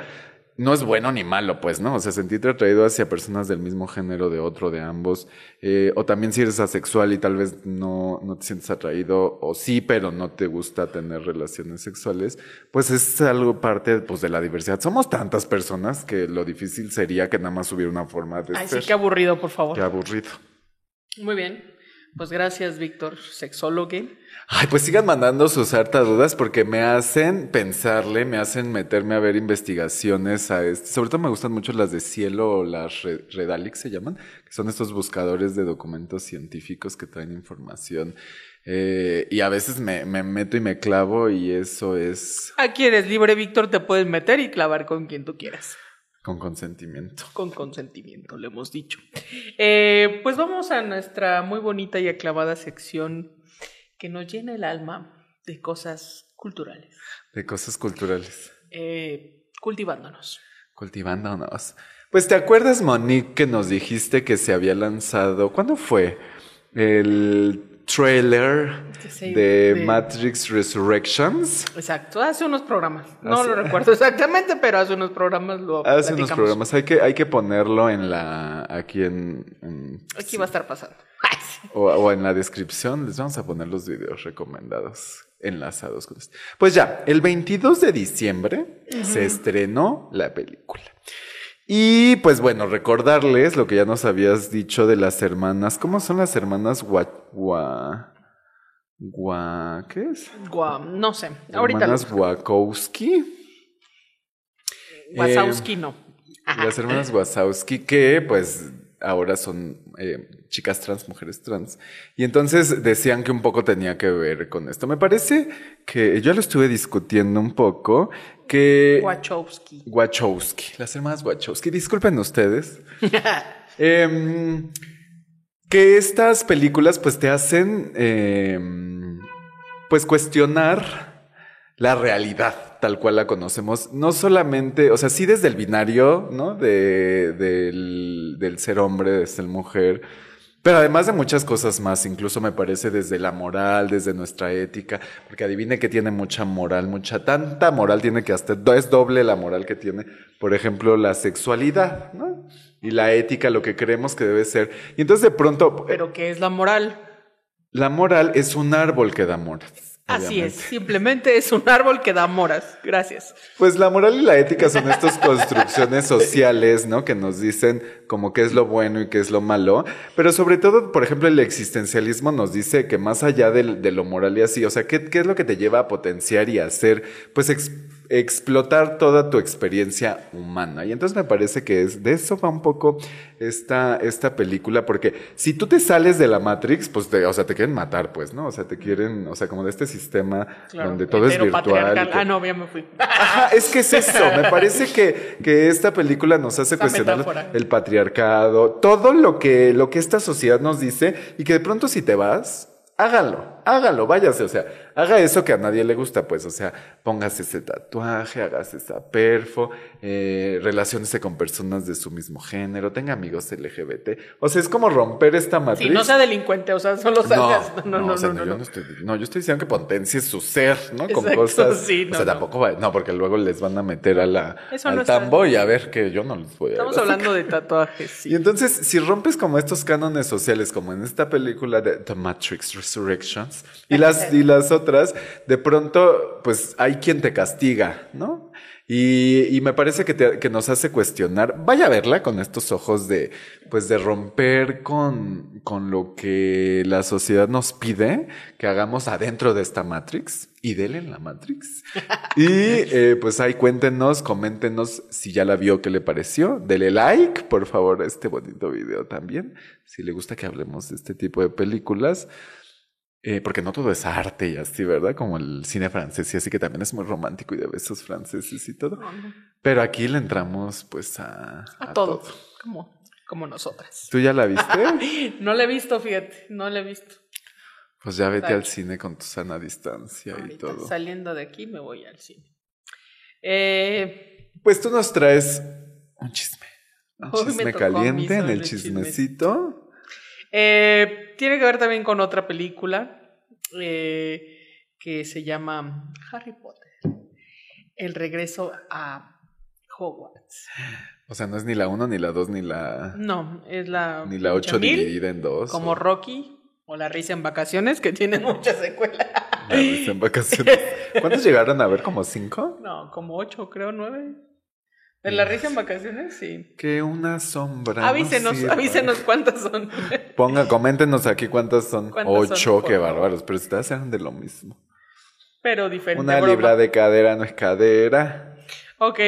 No es bueno ni malo, pues, ¿no? O sea, sentirte atraído hacia personas del mismo género, de otro, de ambos. Eh, o también si eres asexual y tal vez no, no te sientes atraído, o sí, pero no te gusta tener relaciones sexuales, pues es algo parte pues, de la diversidad. Somos tantas personas que lo difícil sería que nada más hubiera una forma de Ay, sí, qué aburrido, por favor. Qué aburrido. Muy bien. Pues gracias, Víctor, sexólogo. Ay, pues sigan mandando sus hartas dudas porque me hacen pensarle, me hacen meterme a ver investigaciones a este. Sobre todo me gustan mucho las de cielo o las Redalix se llaman, que son estos buscadores de documentos científicos que traen información. Eh, y a veces me, me, meto y me clavo y eso es... Aquí eres libre, Víctor, te puedes meter y clavar con quien tú quieras. Con consentimiento. Con consentimiento, le hemos dicho. Eh, pues vamos a nuestra muy bonita y aclavada sección que nos llena el alma de cosas culturales. De cosas culturales. Eh, cultivándonos. Cultivándonos. Pues te acuerdas, Monique, que nos dijiste que se había lanzado, ¿cuándo fue? El trailer de, Matrix Resurrections. Exacto, hace unos programas. No lo recuerdo exactamente, pero hace unos programas lo Hace unos programas. Hay que, hay que ponerlo en la aquí en, aquí va a estar pasando. O, en la descripción les vamos a poner los videos recomendados enlazados con esto. Pues ya, el 22 de diciembre se estrenó la película. Y pues bueno, recordarles lo que ya nos habías dicho de las hermanas. ¿Cómo son las hermanas Gua... Gua... ¿Qué es? Gua... No sé. Ahorita hermanas Wachowski. Wazowski no. Las hermanas Wazowski que pues ahora son eh, chicas trans, mujeres trans. Y entonces decían que un poco tenía que ver con esto. Me parece que yo lo estuve discutiendo un poco, que... Wachowski. Wachowski, las hermanas Wachowski. Disculpen ustedes. Em, que estas películas pues te hacen em, pues cuestionar la realidad tal cual la conocemos, no solamente, o sea, sí desde el binario, ¿no? De, del, del ser hombre, de ser mujer, pero además de muchas cosas más, incluso me parece desde la moral, desde nuestra ética, porque adivine que tiene mucha moral, mucha, tanta moral tiene que hasta es doble la moral que tiene, por ejemplo, la sexualidad, ¿no? Y la ética, lo que creemos que debe ser. Y entonces de pronto... ¿Pero qué es la moral? La moral es un árbol que da moras. Así es, simplemente es un árbol que da moras. Gracias. Pues la moral y la ética son estas construcciones sociales, ¿no? Que nos dicen como qué es lo bueno y qué es lo malo. Pero sobre todo, por ejemplo, el existencialismo nos dice que más allá de, lo moral y así, o sea, ¿qué, ¿qué, es lo que te lleva a potenciar y a hacer, pues, explotar toda tu experiencia humana. Y entonces me parece que es, de eso va un poco esta, esta película, porque si tú te sales de la Matrix, pues te, o sea, te quieren matar, pues, ¿no? O sea, te quieren, o sea, como de este sistema donde todo es virtual. Ah, no, ya me fui. Ajá, es que es eso. Me parece que, que esta película nos hace cuestionar el patriarcado, todo lo que, lo que esta sociedad nos dice, y que de pronto si te vas, hágalo, hágalo, váyase, o sea, haga eso que a nadie le gusta, pues, o sea, póngase ese tatuaje, hágase esa perfo, eh, relaciónese con personas de su mismo género, tenga amigos LGBT, o sea, es como romper esta matriz. Sí, no sea delincuente, o sea, solo salgas, no, no, no, no, no, Yo no, estoy, no, yo estoy diciendo que potencie su ser, ¿no? Con cosas, sí, o sea, tampoco va, no, porque luego les van a meter a la, al tambo y a ver que yo no les voy a Estamos hablando de tatuajes, sí. Y entonces, si rompes como estos cánones sociales, como en esta película de The Matrix Resurrections, y las, y las otras, de pronto, pues hay quien te castiga, ¿no? Y, me parece que, nos hace cuestionar, vaya a verla con estos ojos de, pues de romper con, con lo que la sociedad nos pide que hagamos adentro de esta Matrix y dele en la Matrix. Y eh, pues ahí cuéntenos, coméntenos si ya la vio, qué le pareció. Dele like, por favor, a este bonito video también. Si le gusta que hablemos de este tipo de películas. Eh, porque no todo es arte y así, ¿verdad? Como el cine francés y así que también es muy romántico y de besos franceses y todo. Pero aquí le entramos pues a... A, todo, Como, como nosotras. ¿Tú ya la viste? no la he visto, fíjate, no la he visto. Pues ya vete al cine con tu sana distancia y todo. Saliendo de aquí me voy al cine. Eh, pues tú nos traes un chisme. Un chisme caliente en el chismecito. Eh, tiene que ver también con otra película eh, que se llama Harry Potter. El regreso a Hogwarts. O sea, no es ni la 1, ni la 2, ni la. No, es la. Ni la 8 dividida en dos. Como Rocky o La Risa en Vacaciones, que tiene muchas secuelas. La Risa en Vacaciones. ¿Cuántos llegaron a ver? ¿Como 5? No, como 8, creo, 9. ¿De la risa en vacaciones? Sí. Que una sombra. Avísenos, avísenos cuántas son. Ponga, coméntenos aquí cuántas son. Ocho, qué bárbaros. Pero ustedes eran de lo mismo. Pero diferente. Una libra de cadera no es cadera. Ok.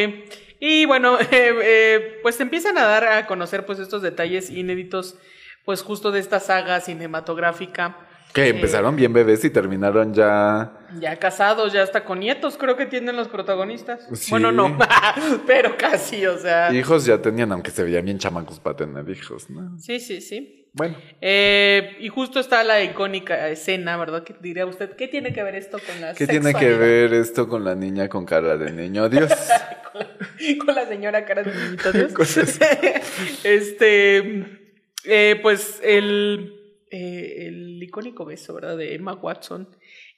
Y bueno, eh, eh, pues empiezan a dar a conocer pues estos detalles inéditos, pues justo de esta saga cinematográfica que empezaron bien bebés y terminaron ya. Ya casados, ya hasta con nietos, creo que tienen los protagonistas. Bueno, no, pero casi, o sea. Hijos ya tenían, aunque se veían bien chamacos para tener hijos, ¿no? Sí, sí, sí. Bueno. Eh, y justo está la icónica escena, ¿verdad? Que diría usted, ¿qué tiene que ver esto con la ¿Qué tiene que ver esto con la niña con cara de niño Dios? con, la, señora cara de niñito Dios. este, eh, pues el eh, el icónico beso, ¿verdad? De Emma Watson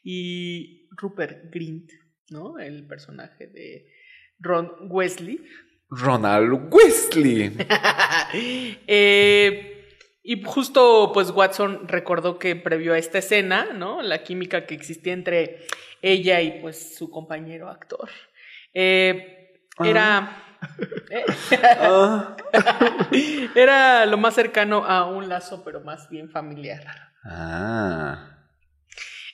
y Rupert Grint, ¿no? El personaje de Ron Wesley. Ronald Wesley. Eh, y justo, pues Watson recordó que previo a esta escena, ¿no? La química que existía entre ella y pues su compañero actor. Eh, era Ah. Era lo más cercano a un lazo, pero más bien familiar. Ah.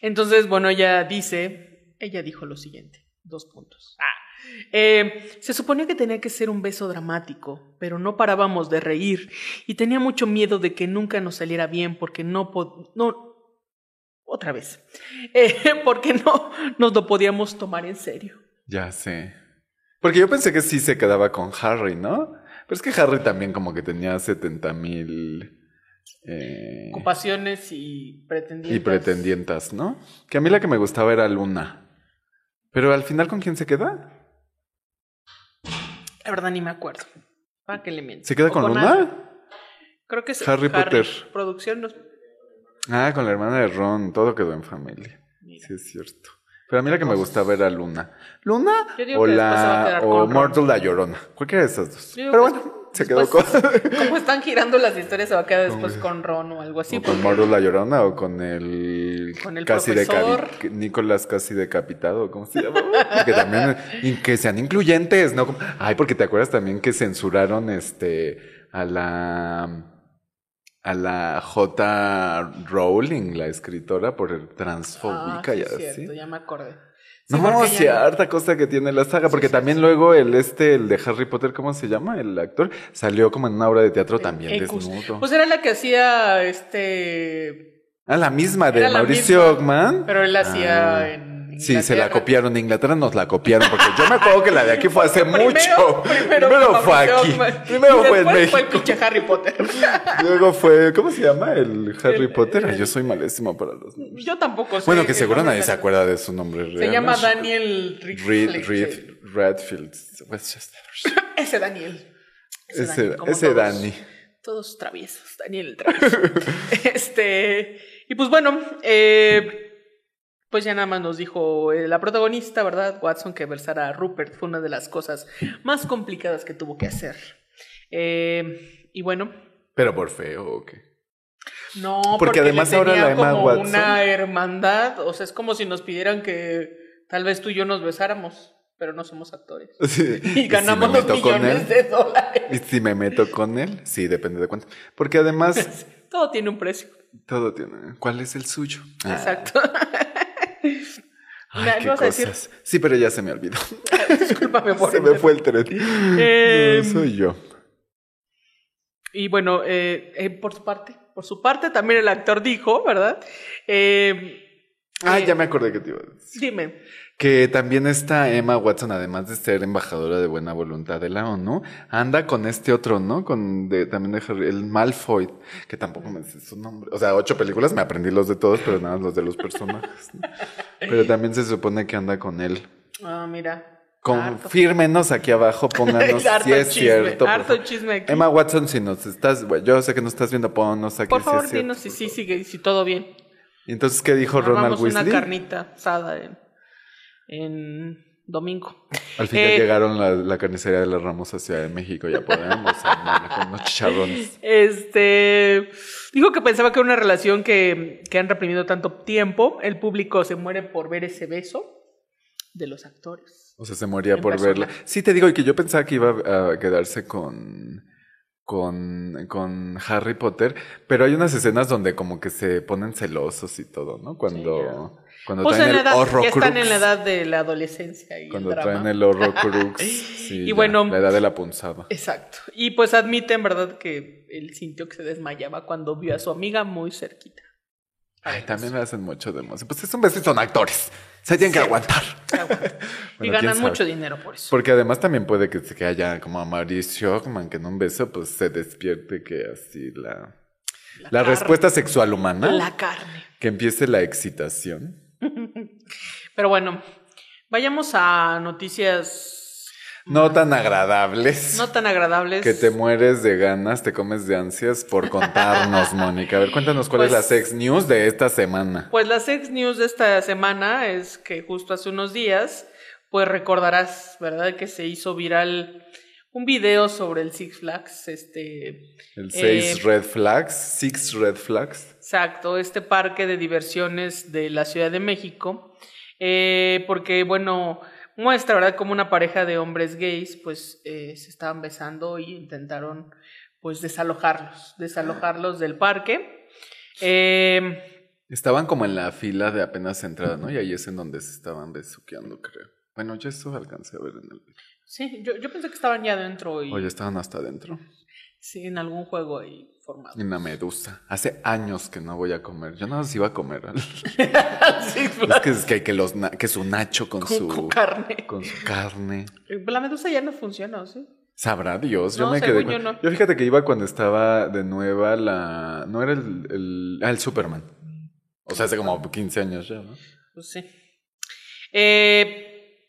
Entonces, bueno, ella dice, ella dijo lo siguiente, dos puntos. Ah. Eh, se suponía que tenía que ser un beso dramático, pero no parábamos de reír y tenía mucho miedo de que nunca nos saliera bien porque no, no otra vez, eh, porque no nos lo podíamos tomar en serio. Ya sé. Porque yo pensé que sí se quedaba con Harry, ¿no? Pero es que Harry también como que tenía 70 mil... Eh, Ocupaciones y pretendientas. Y pretendientas, ¿no? Que a mí la que me gustaba era Luna. Pero al final, ¿con quién se queda? La verdad ni me acuerdo. ¿Para qué le miento? ¿Se queda con, Luna? Creo que es Harry, Potter. Producción. Ah, con la hermana de Ron. Todo quedó en familia. Sí, es cierto. Pero a mí la que me gustaba era Luna. ¿Luna o la o Myrtle la Llorona? Cualquiera de esas dos. Pero bueno, Se quedó con. ¿Cómo están girando las historias? Se va a quedar después con Ron o algo así. O con Moro la Llorona o con el. Con el casi profesor. Nicolás casi decapitado, ¿cómo se llama? Porque también. que sean incluyentes, ¿no? Ay, porque te acuerdas también que censuraron este. a la. a la J. Rowling, la escritora, por transfóbica ah, y así. Cierto, ya me acordé no, cierta cosa que tiene la saga, porque también luego el este, el de Harry Potter, ¿cómo se llama? El actor, salió como en una obra de teatro también desnudo. Pues era la que hacía este. Ah, la misma de Mauricio Ogman. Pero él hacía ah. en Sí, se la copiaron. En Inglaterra nos la copiaron. Porque yo me acuerdo que la de aquí fue hace mucho. Primero, fue aquí. Primero fue en México. fue el pinche Harry Potter. Luego fue, ¿cómo se llama? El Harry Potter. yo soy malísimo para los nombres. Yo tampoco sé. Bueno, que seguro nadie se acuerda de su nombre real. Se llama Daniel Reed, Redfield. Ese Daniel. Ese, ese, Dani. Todos traviesos. Daniel el travieso. este. Y pues bueno, eh pues ya nada más nos dijo eh, la protagonista, ¿verdad? Watson, que versar a Rupert fue una de las cosas más complicadas que tuvo que hacer. Eh, y bueno. ¿Pero por feo o qué? No, porque, además ahora la Emma como una hermandad, o sea, es como si nos pidieran que tal vez tú y yo nos besáramos, pero no somos actores. Y ganamos los millones de dólares. ¿Y si me meto con él? Sí, depende de cuánto. Porque además... Todo tiene un precio. Todo tiene. ¿Cuál es el suyo? Exacto. Ay, qué cosas. Sí, pero ya se me olvidó. Discúlpame por Se me fue el tren. Eh, soy yo. Y bueno, eh, eh, por su parte, por su parte también el actor dijo, ¿verdad? Eh, ah, ya me acordé que te iba a decir. Dime. Que también está Emma Watson, además de ser embajadora de buena voluntad de la ONU, anda con este otro, ¿no? Con de, también de Harry, el Malfoy, que tampoco me dice su nombre. O sea, ocho películas, me aprendí los de todos, pero nada los de los personajes. Pero también se supone que anda con él. Ah, mira. Confírmenos aquí abajo, pónganos si es cierto. chisme Emma Watson, si nos estás, yo sé que nos estás viendo, ponnos aquí. Por favor, dinos si sí sigue, si todo bien. ¿Y entonces qué dijo Ronald Weasley? una carnita asada en en domingo. Al fin ya eh, llegaron la, la, carnicería de las Ramos a Ciudad de México, ya podemos con unos chicharrones. Este dijo que pensaba que era una relación que, que han reprimido tanto tiempo, el público se muere por ver ese beso de los actores. O sea, se moría por verla. Sí, te digo, y que yo pensaba que iba a quedarse con con, con Harry Potter, pero hay unas escenas donde como que se ponen celosos y todo, ¿no? Cuando, cuando pues traen el edad, ya están en la edad de la adolescencia y Cuando el traen el Horrocrux. sí, y bueno. La edad de la punzada. Exacto. Y pues admiten, ¿verdad?, que él sintió que se desmayaba cuando vio a su amiga muy cerquita. Ay, también le hacen mucho de emoción. Pues es un beso son actores. Se tienen que aguantar. y ganan mucho dinero por eso. Porque además también puede que, que haya como a Mauricio Ockman, que en un beso pues se despierte que así la, la, respuesta sexual humana. La carne. Que empiece la excitación. Pero bueno, vayamos a noticias no tan agradables. No tan agradables. Que te mueres de ganas, te comes de ansias por contarnos, Mónica. A ver, cuéntanos cuál es la pues sex news de esta semana. Pues la sex news de esta semana es que justo hace unos días, pues recordarás, ¿verdad? Que se hizo viral un video sobre el Six Flags, este... El Six eh, Red Flags, Six Red Flags. Exacto, este parque de diversiones de la Ciudad de México. Eh, porque, bueno muestra, ¿verdad?, como una pareja de hombres gays, pues eh, se estaban besando y intentaron, pues, desalojarlos, desalojarlos del parque. Em, estaban como en la fila de apenas entrada, ¿no? Y ahí es en donde se estaban besuqueando, creo. Bueno, yo eso alcancé a ver en el video. Sí, yo, yo pensé que estaban ya adentro y... O ya estaban hasta adentro. Sí, en algún juego ahí formado. Una medusa. Hace años que no voy a comer. Yo no sé iba a comer. sí, es que, es que, que, los, que su nacho con, su carne. Con su carne. La medusa ya no funciona, ¿sí? Sabrá Dios. Yo me quedé. Yo, yo, fíjate que iba cuando estaba de nueva la. No era el. el ah, el Superman. O sea, hace como 15 años ya, ¿no? Pues sí. Eh,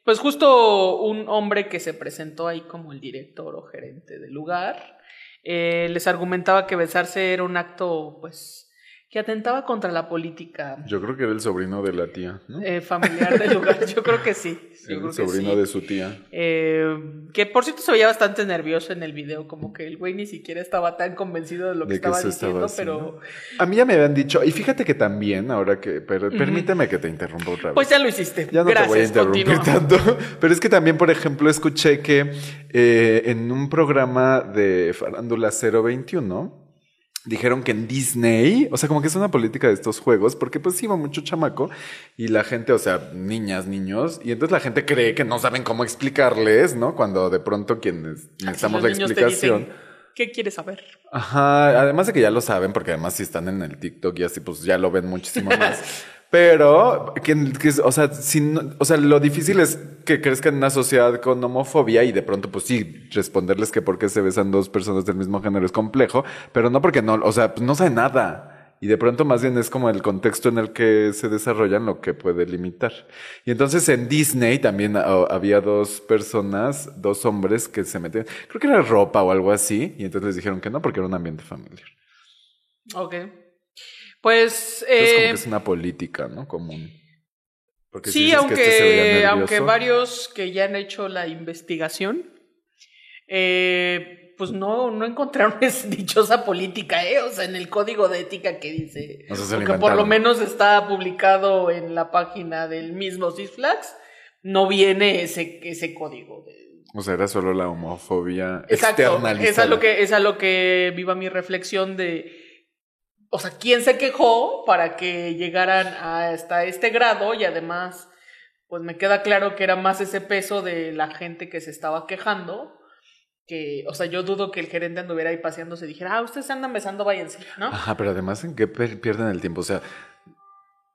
pues justo un hombre que se presentó ahí como el director o gerente del lugar, eh, les argumentaba que besarse era un acto, pues, que atentaba contra la política. Yo creo que era el sobrino de la tía, ¿no? Eh, familiar del lugar, yo creo que sí. el sobrino de su tía. Eh, que por cierto se veía bastante nervioso en el video, como que el güey ni siquiera estaba tan convencido de lo que estaba diciendo, pero... A mí ya me habían dicho, y fíjate que también, ahora que, pero permíteme que te interrumpa otra vez. Pues ya lo hiciste. Ya no te voy a interrumpir tanto, pero es que también, por ejemplo, escuché que eh, en un programa de Farándula 021, dijeron que en Disney, o sea, como que es una política de estos juegos, porque pues iba mucho chamaco y la gente, o sea, niñas, niños, y entonces la gente cree que no saben cómo explicarles, ¿no? Cuando de pronto quienes necesitamos la explicación. ¿Qué quieres saber? Ajá, además de que ya lo saben, porque además si están en el TikTok y así, pues ya lo ven muchísimo más. Pero, que, o, sea, lo difícil es que crezcan en una sociedad con homofobia y de pronto, pues sí, responderles que por qué se besan dos personas del mismo género es complejo, pero no porque no, o sea, pues no sabe nada. Y de pronto más bien es como el contexto en el que se desarrollan lo que puede limitar. Y entonces en Disney también había dos personas, dos hombres que se metían, creo que era ropa o algo así, y entonces les dijeron que no porque era un ambiente familiar. Ok. Pues. es como que es una política, ¿no? Común. Porque sí, aunque, este aunque varios que ya han hecho la investigación, eh, pues no, no encontraron esa dichosa política, ¿eh? O sea, en el código de ética que dice, que por lo menos está publicado en la página del mismo Six Flags, no viene ese, ese código. O sea, era solo la homofobia Exacto, externalizada. Es a lo que, es a lo que viva mi reflexión de o sea, quién se quejó para que llegaran hasta este grado y además, pues me queda claro que era más ese peso de la gente que se estaba quejando. Que, o sea, yo dudo que el gerente anduviera ahí paseándose y dijera, ah, ustedes se andan besando, váyanse, ¿no? Ajá, pero además, ¿en qué pierden el tiempo? O sea,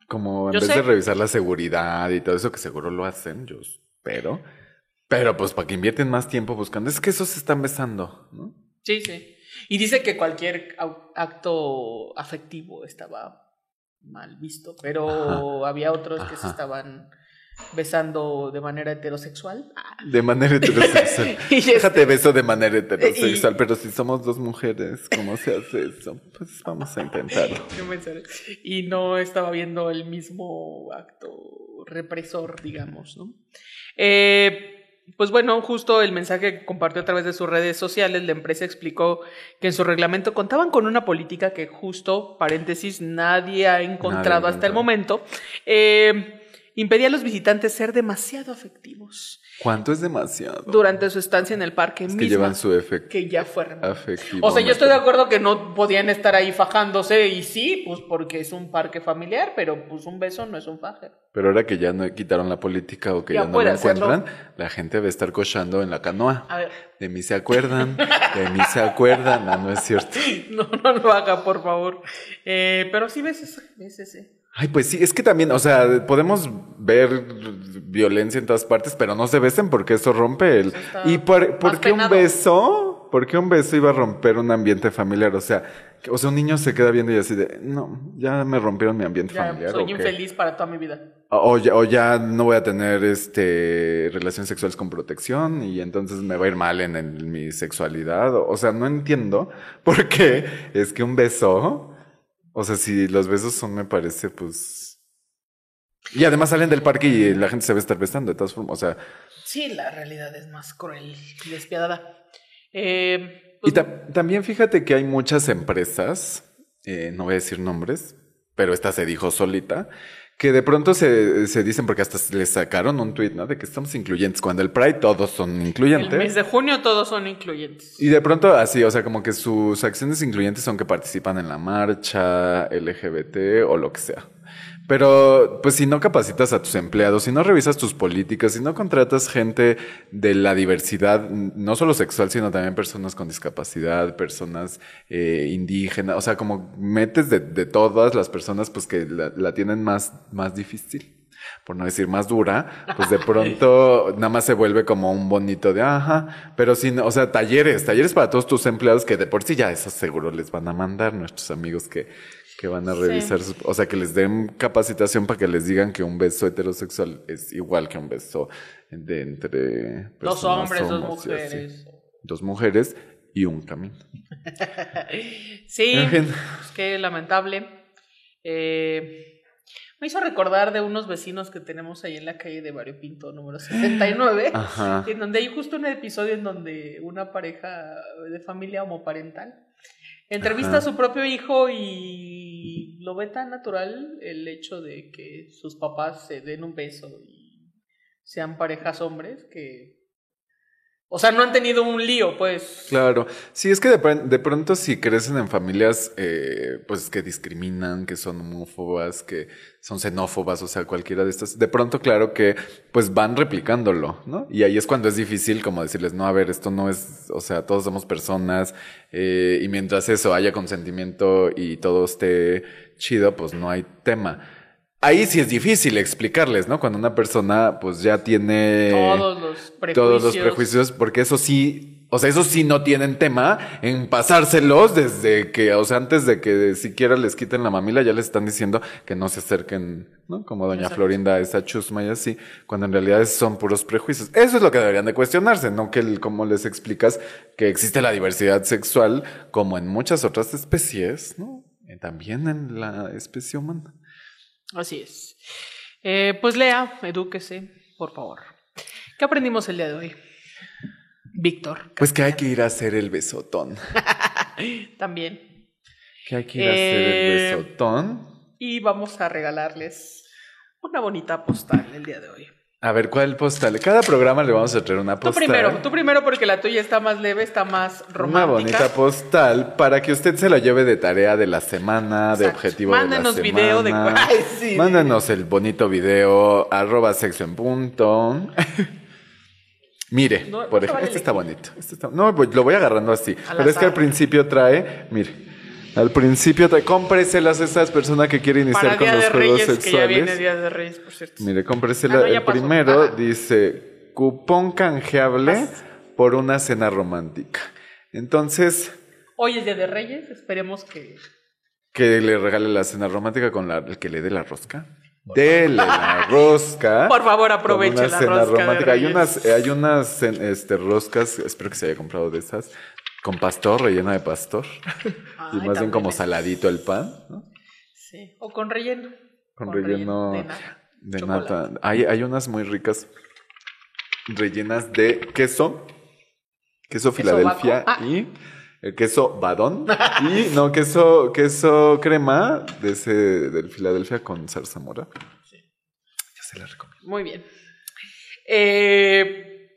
como en vez de revisar la seguridad y todo eso, que seguro lo hacen, yo espero. Pero pues para que invierten más tiempo buscando, es que esos se están besando, ¿no? Sí, sí. Y dice que cualquier acto afectivo estaba mal visto, pero había otros que se estaban besando de manera heterosexual. De manera heterosexual. Déjate beso de manera heterosexual, pero si somos dos mujeres, ¿cómo se hace eso? Pues vamos a intentarlo. y no estaba viendo el mismo acto represor, digamos, ¿no? Eh, pues bueno, justo el mensaje que compartió a través de sus redes sociales, la empresa explicó que en su reglamento contaban con una política que justo, paréntesis, nadie ha encontrado hasta el momento, eh, impedía a los visitantes ser demasiado afectivos. ¿Cuánto es demasiado? Durante su estancia en el parque es que llevan su efecto. Que ya fue O sea, yo estoy de acuerdo que no podían estar ahí fajándose y sí, pues porque es un parque familiar, pero pues un beso no es un faje. Pero ahora que ya no quitaron la política o que ya, no lo encuentran, la gente va a estar cochando en la canoa. A ver. De mí se acuerdan, de mí se acuerdan. No, no es cierto. No, no lo haga, por favor. Eh, pero sí ves ese. Ay, pues sí, es que también, o sea, podemos ver violencia en todas partes, pero no se besen porque eso rompe el... ¿Y por, qué un beso? ¿Por qué un beso iba a romper un ambiente familiar? O sea, o sea, un niño se queda viendo y así de, no, ya me rompieron mi ambiente familiar. Soy infeliz para toda mi vida. O, ya, o ya no voy a tener este relaciones sexuales con protección y entonces me va a ir mal en mi sexualidad. O sea, no entiendo por qué es que un beso o sea, si los besos son, me parece, pues. Y además salen del parque y la gente se va a estar besando, de todas formas. O sea. Sí, la realidad es más cruel y despiadada. Eh, y pues, también fíjate que hay muchas empresas, eh, no voy a decir nombres, pero esta se dijo solita, que de pronto se, se, dicen, porque hasta les sacaron un tweet, ¿no? De que estamos incluyentes. Cuando el Pride todos son incluyentes. El mes de junio todos son incluyentes. Y de pronto así, o sea, como que sus acciones incluyentes son que participan en la marcha LGBT o lo que sea. Pero, pues si no capacitas a tus empleados, si no revisas tus políticas, si no contratas gente de la diversidad, no solo sexual, sino también personas con discapacidad, personas eh, indígenas, o sea, como metes de, de, todas las personas, pues que la, la tienen más, más difícil por no decir más dura, pues de pronto nada más se vuelve como un bonito de ajá, pero sin, o sea, talleres, talleres para todos tus empleados que de por sí ya eso seguro les van a mandar nuestros amigos que, que van a revisar, o sea, que les den capacitación para que les digan que un beso heterosexual es igual que un beso de entre dos hombres, dos mujeres. Dos mujeres y un camino. sí, pues qué lamentable. Eh, me hizo recordar de unos vecinos que tenemos ahí en la calle de Barrio Pinto, número 69, en donde hay justo un episodio en donde una pareja de familia homoparental entrevista a su propio hijo y lo ve tan natural el hecho de que sus papás se den un beso y sean parejas hombres que o sea, no han tenido un lío, pues. Claro. Sí, es que de, pronto si crecen en familias, eh, pues que discriminan, que son homófobas, que son xenófobas, o sea, cualquiera de estas, de pronto claro que pues van replicándolo, ¿no? Y ahí es cuando es difícil como decirles, no, a ver, esto no es, o sea, todos somos personas, eh, y mientras eso haya consentimiento y todo esté chido, pues no hay tema ahí sí es difícil explicarles, ¿no? Cuando una persona pues ya tiene todos los prejuicios. Todos los prejuicios, porque eso sí, o sea, eso sí no tienen tema en pasárselos desde que, o sea, antes de que siquiera les quiten la mamila, ya les están diciendo que no se acerquen, ¿no? Como doña Florinda, esa chusma y así, cuando en realidad son puros prejuicios. Eso es lo que deberían de cuestionarse, no que como les explicas que existe la diversidad sexual como en muchas otras especies, ¿no? También en la especie humana. Así es. Eh, pues lea, edúquese, por favor. ¿Qué aprendimos el día de hoy? Víctor. Pues que hay que ir a hacer el besotón. También. Que hay que ir a hacer el eh, besotón. Y vamos a regalarles una bonita postal el día de hoy. A ver, ¿cuál postal? Cada programa le vamos a traer una postal. Tú primero, tú primero porque la tuya está más leve, está más romántica. Una bonita postal para que usted se la lleve de tarea de la semana, de objetivo de la semana. video de... Ay, sí, Mándenos el bonito video, arroba sexo en punto. Mire, por ejemplo, este está bonito. Este está... No, pues, lo voy agarrando así. pero es que al principio trae, mire, al principio te cómpreselas a esas personas que quieren iniciar con los juegos sexuales. Que ya viene Día de Reyes, por cierto. Mire, cómpresela. Ah, el primero dice cupón canjeable por una cena romántica. Entonces. Hoy es Día de Reyes, esperemos que. Que le regale la cena romántica con la, el que le dé la rosca. Dele la rosca. Por favor, aproveche la rosca. Romántica. hay unas, hay unas este, roscas, espero que se haya comprado de esas, con pastor, relleno de pastor. y más bien como saladito el pan, ¿no? Sí, o con relleno. Con, relleno, de nata. Hay, hay unas muy ricas rellenas de queso, queso Filadelfia ah. y el queso badón y no queso queso crema de ese del Filadelfia con zarzamora. Sí. Ya se la recomiendo. Muy bien. Eh,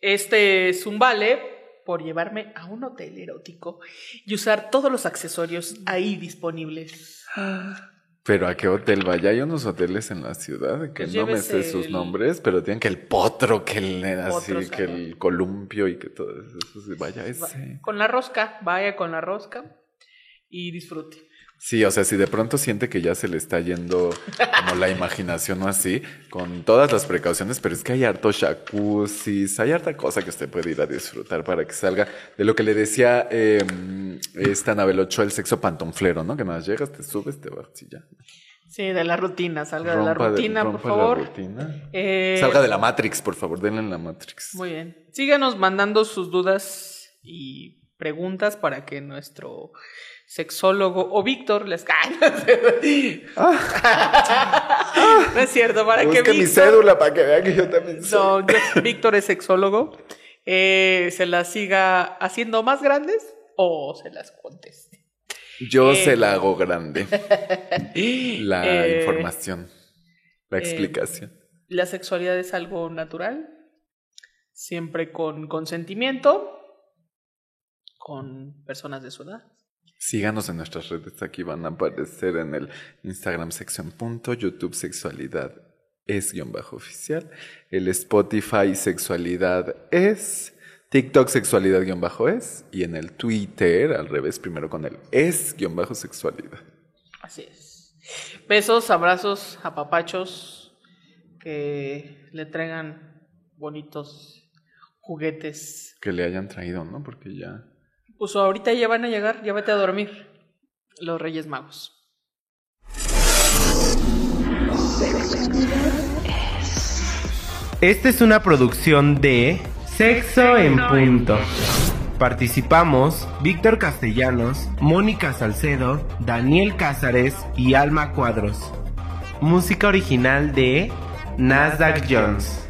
este es un vale por llevarme a un hotel erótico y usar todos los accesorios ahí disponibles. Pero a qué hotel vaya, hay unos hoteles en la ciudad que pues no me sé sus nombres, pero tienen que el potro, que el así, que el columpio y que todo eso. Vaya ese. Con la rosca, vaya con la rosca y disfrute. Sí, o sea, si de pronto siente que ya se le está yendo como la imaginación o así, con todas las precauciones, pero es que hay harto jacuzzi, hay harta cosa que usted puede ir a disfrutar para que salga de lo que le decía eh, esta Anabel Ochoa, el sexo pantonflero, ¿no? Que nada llegas, te subes, te vas y ya. Sí, de la rutina, salga de la rutina, por favor. La rutina. Eh, salga de la Matrix, por favor, denle en la Matrix. Muy bien. Síganos mandando sus dudas y preguntas para que nuestro sexólogo o Víctor les. Ah. no es cierto, para que mi cédula para que vean que yo también soy. No, Víctor es sexólogo. Eh, se las siga haciendo más grandes o se las conteste. Yo se eh, la hago grande. la eh, información, la explicación. la sexualidad es algo natural, siempre con consentimiento, con personas de su edad. Síganos en nuestras redes, aquí van a aparecer en el Instagram sección punto, YouTube sexualidad es guion bajo oficial, el Spotify sexualidad es, TikTok sexualidad guion bajo es, y en el Twitter al revés, primero con el es guion bajo sexualidad. Así es. Besos, abrazos, apapachos, que le traigan bonitos juguetes. Que le hayan traído, ¿no? Porque ya pues ahorita ya van a llegar, ya vete a dormir. Los Reyes Magos. Esta es una producción de Sexo en Punto. Participamos Víctor Castellanos, Mónica Salcedo, Daniel Cázares y Alma Cuadros. Música original de Nasdaq Jones.